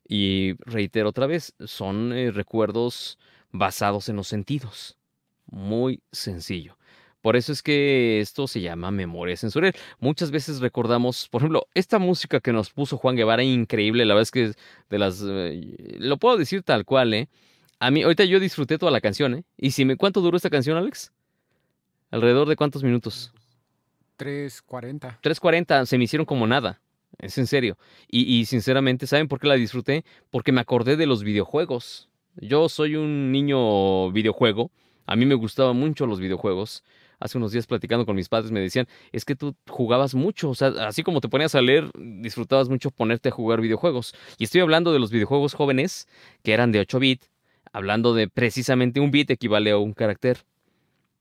Y reitero otra vez, son eh, recuerdos basados en los sentidos muy sencillo. Por eso es que esto se llama memoria sensorial. Muchas veces recordamos, por ejemplo, esta música que nos puso Juan Guevara, increíble, la verdad es que de las... Eh, lo puedo decir tal cual, ¿eh? A mí, ahorita yo disfruté toda la canción, ¿eh? ¿Y si me, cuánto duró esta canción, Alex? ¿Alrededor de cuántos minutos? 3.40. 3.40, se me hicieron como nada. Es en serio. Y, y, sinceramente, ¿saben por qué la disfruté? Porque me acordé de los videojuegos. Yo soy un niño videojuego. A mí me gustaban mucho los videojuegos. Hace unos días platicando con mis padres me decían, es que tú jugabas mucho, o sea, así como te ponías a leer, disfrutabas mucho ponerte a jugar videojuegos. Y estoy hablando de los videojuegos jóvenes, que eran de 8 bits, hablando de precisamente un bit equivale a un carácter,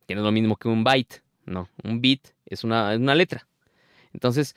que no es lo mismo que un byte, no, un bit es una, letra. Entonces,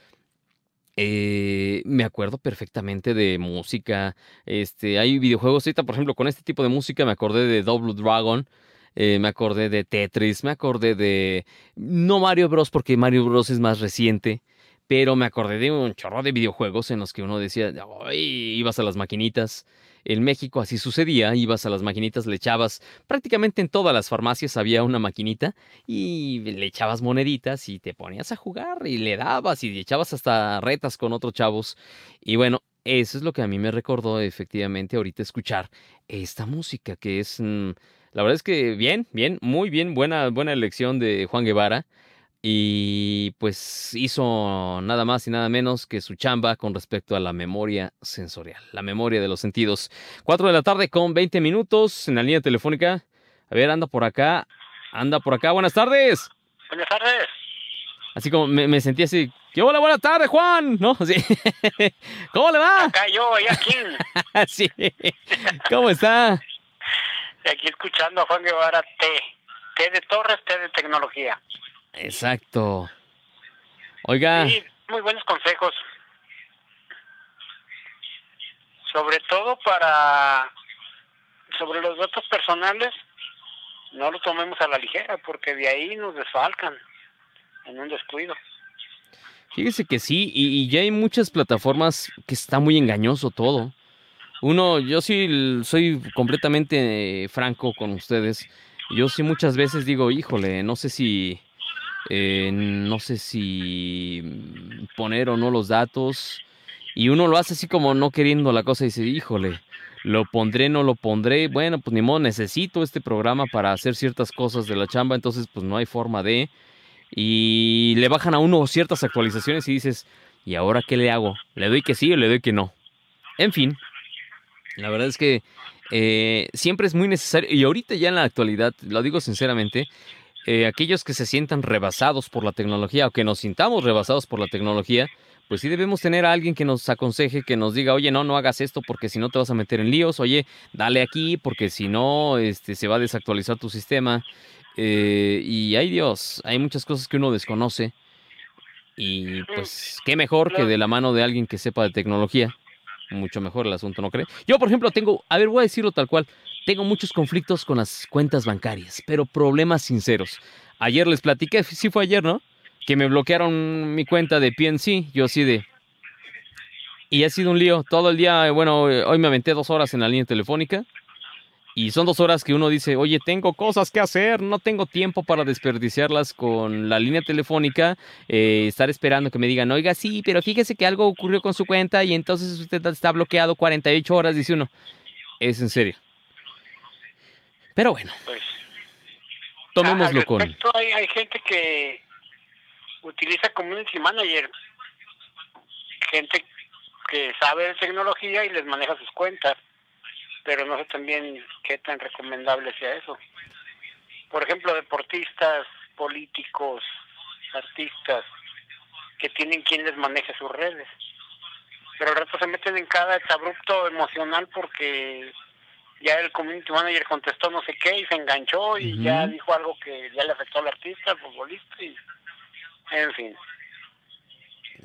eh, me acuerdo perfectamente de música. Este, hay videojuegos ahorita, por ejemplo, con este tipo de música me acordé de Double Dragon. Eh, me acordé de Tetris, me acordé de... No Mario Bros. porque Mario Bros. es más reciente, pero me acordé de un chorro de videojuegos en los que uno decía, Ay, ibas a las maquinitas, en México así sucedía, ibas a las maquinitas, le echabas, prácticamente en todas las farmacias había una maquinita y le echabas moneditas y te ponías a jugar y le dabas y le echabas hasta retas con otros chavos. Y bueno, eso es lo que a mí me recordó efectivamente ahorita escuchar esta música que es... Mm, la verdad es que bien, bien, muy bien, buena, buena elección de Juan Guevara y pues hizo nada más y nada menos que su chamba con respecto a la memoria sensorial, la memoria de los sentidos. Cuatro de la tarde con 20 minutos en la línea telefónica. A ver, anda por acá, anda por acá. Buenas tardes. Buenas tardes. Así como me, sentí así, ¿qué hola, buenas tardes, Juan? ¿No? Sí. ¿Cómo le va? Acá yo, allá aquí. sí. ¿Cómo está? Aquí escuchando a Juan Guevara T. T de Torres, T de tecnología. Exacto. Oiga. Sí, muy buenos consejos. Sobre todo para sobre los datos personales, no lo tomemos a la ligera porque de ahí nos desfalcan en un descuido. Fíjese que sí, y, y ya hay muchas plataformas que está muy engañoso todo. Uno, yo sí soy completamente franco con ustedes. Yo sí muchas veces digo, híjole, no sé si eh, no sé si poner o no los datos. Y uno lo hace así como no queriendo la cosa y dice, híjole, lo pondré, no lo pondré. Bueno, pues ni modo, necesito este programa para hacer ciertas cosas de la chamba, entonces pues no hay forma de... Y le bajan a uno ciertas actualizaciones y dices, ¿y ahora qué le hago? ¿Le doy que sí o le doy que no? En fin, la verdad es que eh, siempre es muy necesario, y ahorita ya en la actualidad, lo digo sinceramente, eh, aquellos que se sientan rebasados por la tecnología o que nos sintamos rebasados por la tecnología, pues sí debemos tener a alguien que nos aconseje, que nos diga, oye, no, no hagas esto porque si no te vas a meter en líos, oye, dale aquí porque si no, este, se va a desactualizar tu sistema. Eh, y ay Dios, hay muchas cosas que uno desconoce. Y pues, qué mejor que de la mano de alguien que sepa de tecnología. Mucho mejor el asunto, ¿no cree? Yo, por ejemplo, tengo, a ver, voy a decirlo tal cual. Tengo muchos conflictos con las cuentas bancarias, pero problemas sinceros. Ayer les platiqué, sí fue ayer, ¿no? Que me bloquearon mi cuenta de PNC, yo así de... Y ha sido un lío. Todo el día, bueno, hoy me aventé dos horas en la línea telefónica. Y son dos horas que uno dice, oye, tengo cosas que hacer, no tengo tiempo para desperdiciarlas con la línea telefónica, eh, estar esperando que me digan, oiga, sí, pero fíjese que algo ocurrió con su cuenta y entonces usted está bloqueado 48 horas, dice uno. Es en serio. Pero bueno, pues, tomémoslo con... Hay, hay gente que utiliza community manager, gente que sabe de tecnología y les maneja sus cuentas, pero no sé también qué tan recomendable sea eso. Por ejemplo, deportistas, políticos, artistas, que tienen quien les maneje sus redes. Pero al rato se meten en cada abrupto emocional porque ya el community manager contestó no sé qué y se enganchó y ya dijo algo que ya le afectó al artista, al futbolista y en fin.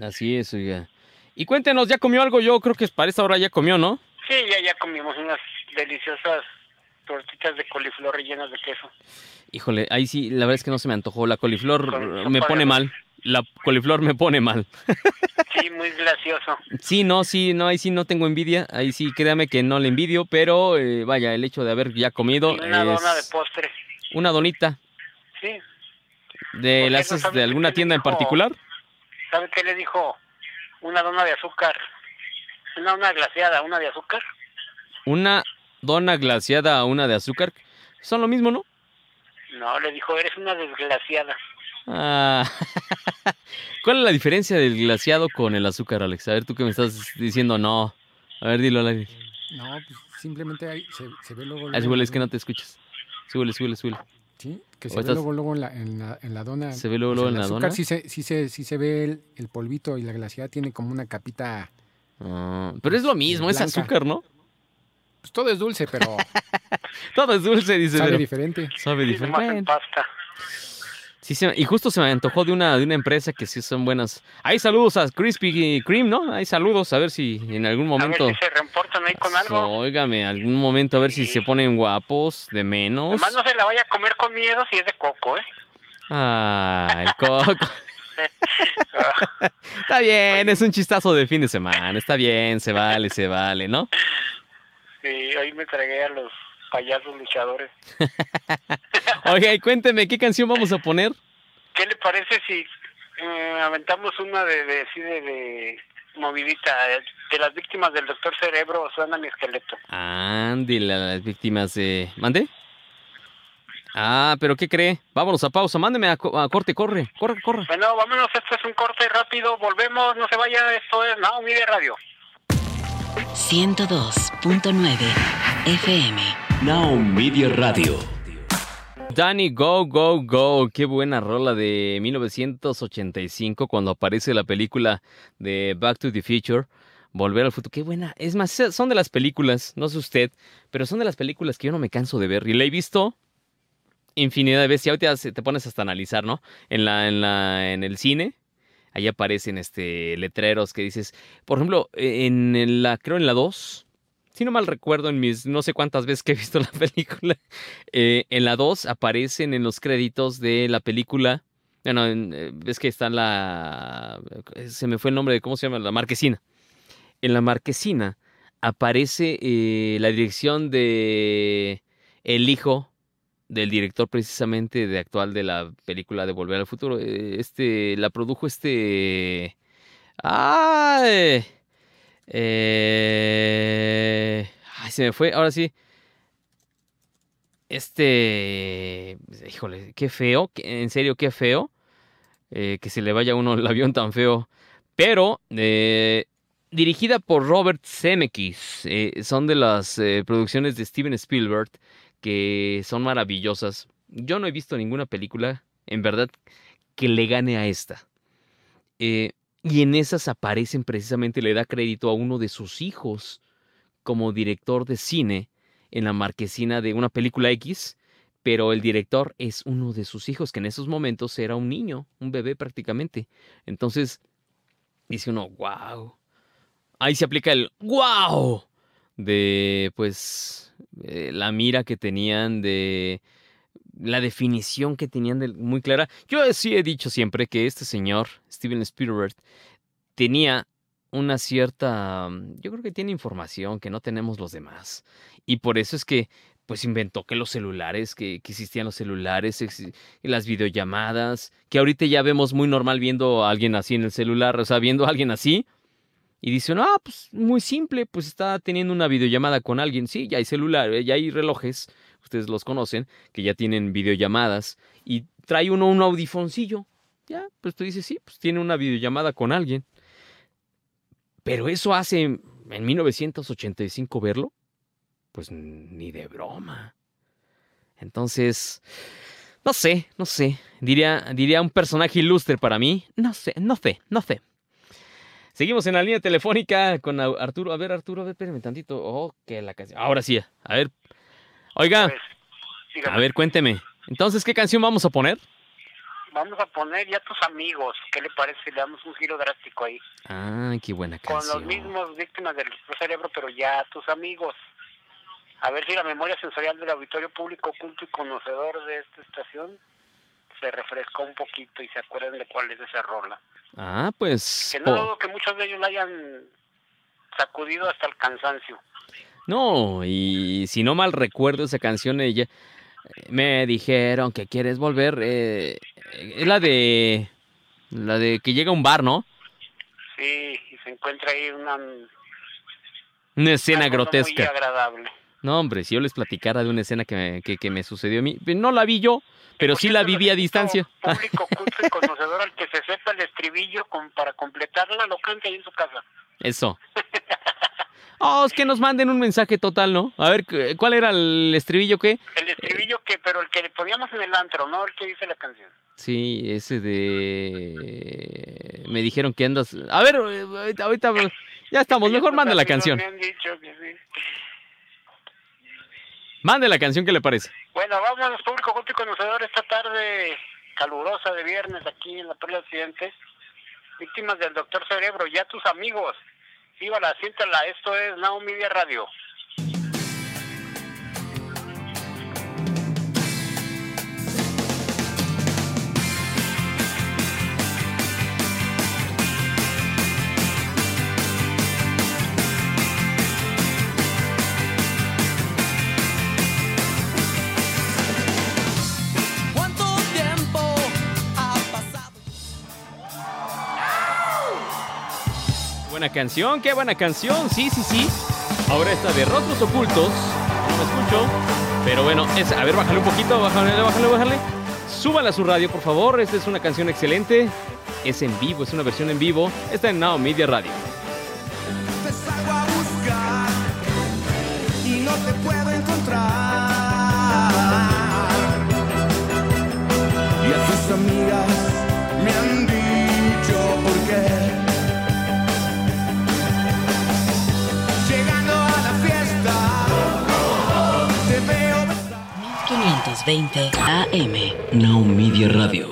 Así es, oiga. Y cuéntenos, ¿ya comió algo? Yo creo que para esta hora ya comió, ¿no? Sí, ya, ya comimos unas deliciosas tortitas de coliflor rellenas de queso. Híjole, ahí sí, la verdad es que no se me antojó. La coliflor me pone mal. La coliflor me pone mal. Sí, muy gracioso. Sí, no, sí, no, ahí sí no tengo envidia. Ahí sí, créame que no le envidio, pero eh, vaya, el hecho de haber ya comido. una dona de postre. Una donita. Sí. ¿De, las, ¿De alguna tienda en particular? ¿Sabe qué le dijo? Una dona de azúcar. Una dona glaciada, una de azúcar. Una dona glaciada, una de azúcar. Son lo mismo, ¿no? No, le dijo, eres una desglaciada. Ah. ¿Cuál es la diferencia del glaciado con el azúcar, Alex? A ver, tú que me estás diciendo no. A ver, dilo, Alex. No, pues simplemente ahí se, ve luego. Ah, es que no te escuchas. Súbele, súbele, súbele. Sí, que se ve luego, luego en, la, en, la, en la dona. Se ve luego, luego en la dona. Sí se, sí, se, sí se ve el, el, polvito y la glaciada tiene como una capita. Ah, pero es lo mismo, es azúcar, ¿no? Pues todo es dulce, pero. todo es dulce, dice. Sabe diferente. Sabe diferente. pasta. Sí, y justo se me antojó de una, de una empresa que sí son buenas. Hay saludos a Crispy Cream, ¿no? Hay saludos, a ver si en algún momento. A ver si se reportan ahí con algo. Óigame, algún momento a ver si se ponen guapos, de menos. Además no se la vaya a comer con miedo si es de coco, ¿eh? Ah, el coco. está bien, es un chistazo de fin de semana. Está bien, se vale, se vale, ¿no? Sí, ahí me tragué a los payasos luchadores. Oiga, y cuénteme, ¿qué canción vamos a poner? ¿Qué le parece si eh, aventamos una de, de, de, movidita? De las víctimas del doctor Cerebro suena mi esqueleto. Andy, las víctimas de... ¿Mande? Ah, pero ¿qué cree? Vámonos a pausa, mándeme a, corte, corre, corre, corre. Bueno, vámonos, esto es un corte rápido, volvemos, no se vaya, esto es Now Media Radio. 102.9 FM Now Media Radio. Danny Go Go Go, qué buena rola de 1985 cuando aparece la película de Back to the Future. Volver al futuro, qué buena. Es más, son de las películas, no sé usted, pero son de las películas que yo no me canso de ver. Y la he visto infinidad de veces. Y ahorita te pones hasta analizar, ¿no? En la, en la, en el cine, ahí aparecen este letreros que dices, por ejemplo, en la, creo en la 2, si no mal recuerdo, en mis no sé cuántas veces que he visto la película, eh, en la 2 aparecen en los créditos de la película. Bueno, eh, ves que está la. Se me fue el nombre de cómo se llama, la marquesina. En la marquesina aparece eh, la dirección de el hijo del director precisamente de actual de la película de Volver al Futuro. Este la produjo este. ¡Ay! Eh, se me fue. Ahora sí. Este. Híjole, qué feo. En serio, qué feo. Eh, que se le vaya a uno el avión tan feo. Pero. Eh, dirigida por Robert Zemeckis. son de las producciones de Steven Spielberg. Que son maravillosas. Yo no he visto ninguna película. En verdad. Que le gane a esta. Eh, y en esas aparecen precisamente, le da crédito a uno de sus hijos como director de cine en la marquesina de una película X, pero el director es uno de sus hijos, que en esos momentos era un niño, un bebé prácticamente. Entonces, dice uno, wow. Ahí se aplica el wow de, pues, eh, la mira que tenían de la definición que tenían muy clara. Yo sí he dicho siempre que este señor, Steven Spielberg, tenía una cierta, mm, yo creo que tiene información que no tenemos los demás. Y por eso es que pues inventó que los celulares, que, existían los celulares, las videollamadas, que ahorita ya vemos muy normal viendo a alguien así en el celular, o sea, viendo a alguien así. Y dice, no, pues muy simple, pues está teniendo una videollamada con alguien. Sí, ya hay celular, ya hay relojes, ustedes los conocen, que ya tienen videollamadas y trae uno un audifoncillo. Ya, pues tú dices, sí, pues tiene una videollamada con alguien. Pero eso hace en 1985 verlo, pues ni de broma. Entonces, no sé, no sé. Diría, diría un personaje ilustre para mí. No sé, no sé, no sé. Seguimos en la línea telefónica con Arturo. A ver, Arturo, a ver, espérame tantito. Oh, que la canción. Ahora sí, a ver, Oiga, pues, a ver, cuénteme. Entonces, ¿qué canción vamos a poner? Vamos a poner ya tus amigos. ¿Qué le parece si le damos un giro drástico ahí? Ah, qué buena canción. Con los mismos víctimas del cerebro, pero ya tus amigos. A ver si la memoria sensorial del auditorio público culto y conocedor de esta estación se refrescó un poquito y se acuerdan de cuál es esa rola. Ah, pues... Que no dudo que muchos de ellos la hayan sacudido hasta el cansancio. No, y si no mal recuerdo esa canción, ella me dijeron que quieres volver. Eh, es la de. La de que llega a un bar, ¿no? Sí, y se encuentra ahí una. Una escena grotesca. Muy agradable. No, hombre, si yo les platicara de una escena que, que, me sucedió a mí, no la vi yo, pero sí la viví a distancia. Público culto y conocedor al que se sepa el estribillo con, para completarla, lo canta ahí en su casa. Eso. Oh, es que nos manden un mensaje total, ¿no? A ver, ¿cuál era el estribillo qué? El estribillo que, pero el que poníamos en el antro, ¿no? El que dice la canción. Sí, ese de... Me dijeron que andas... A ver, ahorita... Ya estamos, mejor mande la canción. Me han dicho que sí. Mande la canción, ¿qué le parece? Bueno, vamos, público culto y conocedor, esta tarde calurosa de viernes aquí en la Torre Occidente. Víctimas del doctor Cerebro, ya tus amigos. La siéntala, esto es Now Media Radio. Canción, qué buena canción. Sí, sí, sí. Ahora está de Rostros Ocultos. No me escucho. Pero bueno, es, a ver, bájale un poquito, bájale, bájale, bájale. Súbala a su radio, por favor. Esta es una canción excelente. Es en vivo, es una versión en vivo. Está en Now Media Radio. 520 AM. Now Media Radio.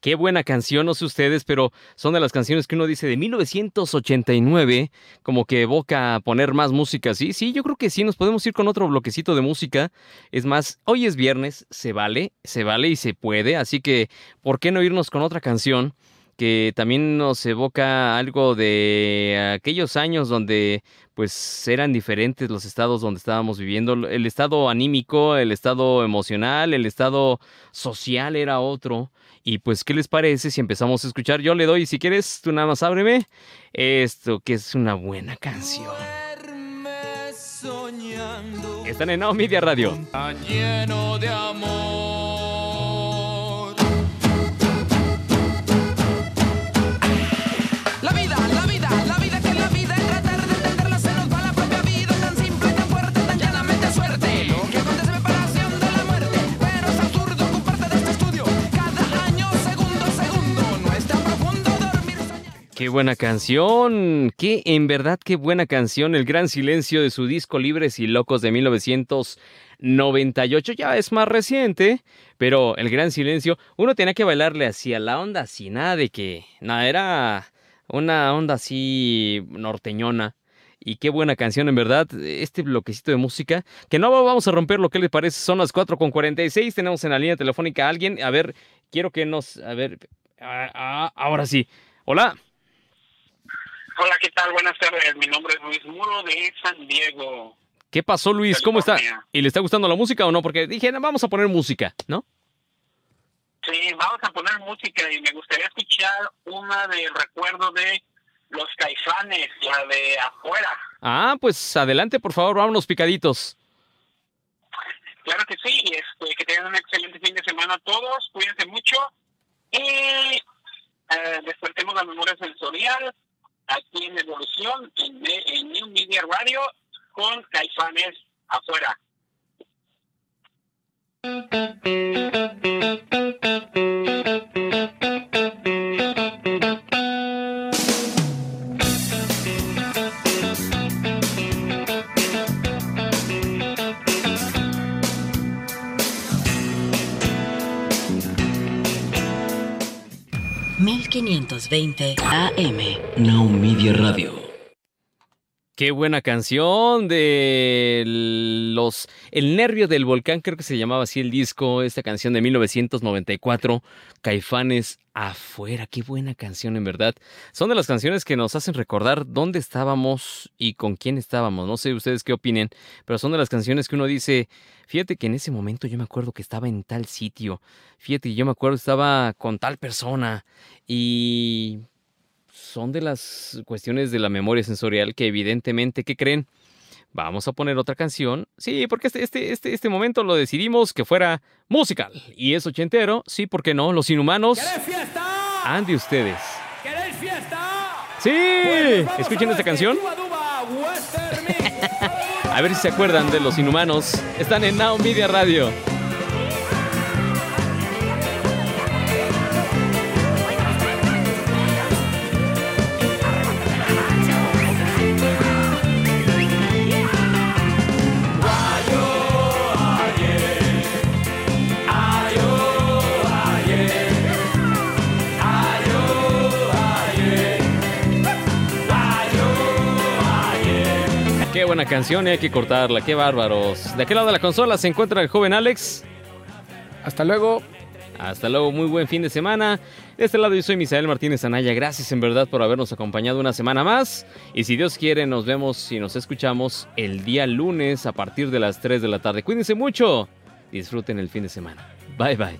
Qué buena canción, no sé ustedes, pero son de las canciones que uno dice de 1989, como que evoca poner más música, ¿sí? Sí, yo creo que sí, nos podemos ir con otro bloquecito de música. Es más, hoy es viernes, se vale, se vale y se puede, así que, ¿por qué no irnos con otra canción? Que también nos evoca algo de aquellos años donde pues eran diferentes los estados donde estábamos viviendo, el estado anímico, el estado emocional, el estado social era otro. Y pues, ¿qué les parece si empezamos a escuchar? Yo le doy, si quieres, tú nada más ábreme esto, que es una buena canción. Están en Now Media Radio. lleno de amor. Qué buena canción, qué en verdad qué buena canción, El Gran Silencio de su disco Libres y Locos de 1998, ya es más reciente, pero El Gran Silencio, uno tenía que bailarle hacia la onda, así nada de que, nada, era una onda así norteñona. Y qué buena canción, en verdad, este bloquecito de música. Que no vamos a romper lo que le parece, son las 4 con 46. Tenemos en la línea telefónica a alguien. A ver, quiero que nos. A ver. Ah, ah, ahora sí. Hola. Hola, ¿qué tal? Buenas tardes. Mi nombre es Luis Muro de San Diego. ¿Qué pasó, Luis? ¿Cómo está? ¿Y le está gustando la música o no? Porque dije, vamos a poner música, ¿no? Sí, vamos a poner música y me gustaría escuchar una de recuerdo de los caifanes, la de afuera. Ah, pues adelante, por favor, vámonos picaditos. Claro que sí, este, que tengan un excelente fin de semana todos, cuídense mucho y eh, despertemos la memoria sensorial aquí en Evolución, en, en New Media Radio, con Caifanes afuera. Mil quinientos veinte AM. Now Media Radio. Qué buena canción de los El nervio del volcán, creo que se llamaba así el disco, esta canción de 1994, Caifanes afuera, qué buena canción en verdad. Son de las canciones que nos hacen recordar dónde estábamos y con quién estábamos. No sé ustedes qué opinen, pero son de las canciones que uno dice, fíjate que en ese momento yo me acuerdo que estaba en tal sitio, fíjate que yo me acuerdo que estaba con tal persona y son de las cuestiones de la memoria sensorial que evidentemente, ¿qué creen? Vamos a poner otra canción. Sí, porque este, este, este, este momento lo decidimos que fuera musical. Y es ochentero, sí, ¿por qué no? Los inhumanos. ¿Queréis fiesta? Andy ustedes. ¿Queréis fiesta? Sí, pues escuchen esta canción. a ver si se acuerdan de los inhumanos. Están en Now Media Radio. Buena canción y hay que cortarla, qué bárbaros. De aquel lado de la consola se encuentra el joven Alex. Hasta luego. Hasta luego, muy buen fin de semana. De este lado yo soy Misael Martínez Anaya. Gracias en verdad por habernos acompañado una semana más. Y si Dios quiere, nos vemos y nos escuchamos el día lunes a partir de las 3 de la tarde. Cuídense mucho. Disfruten el fin de semana. Bye bye.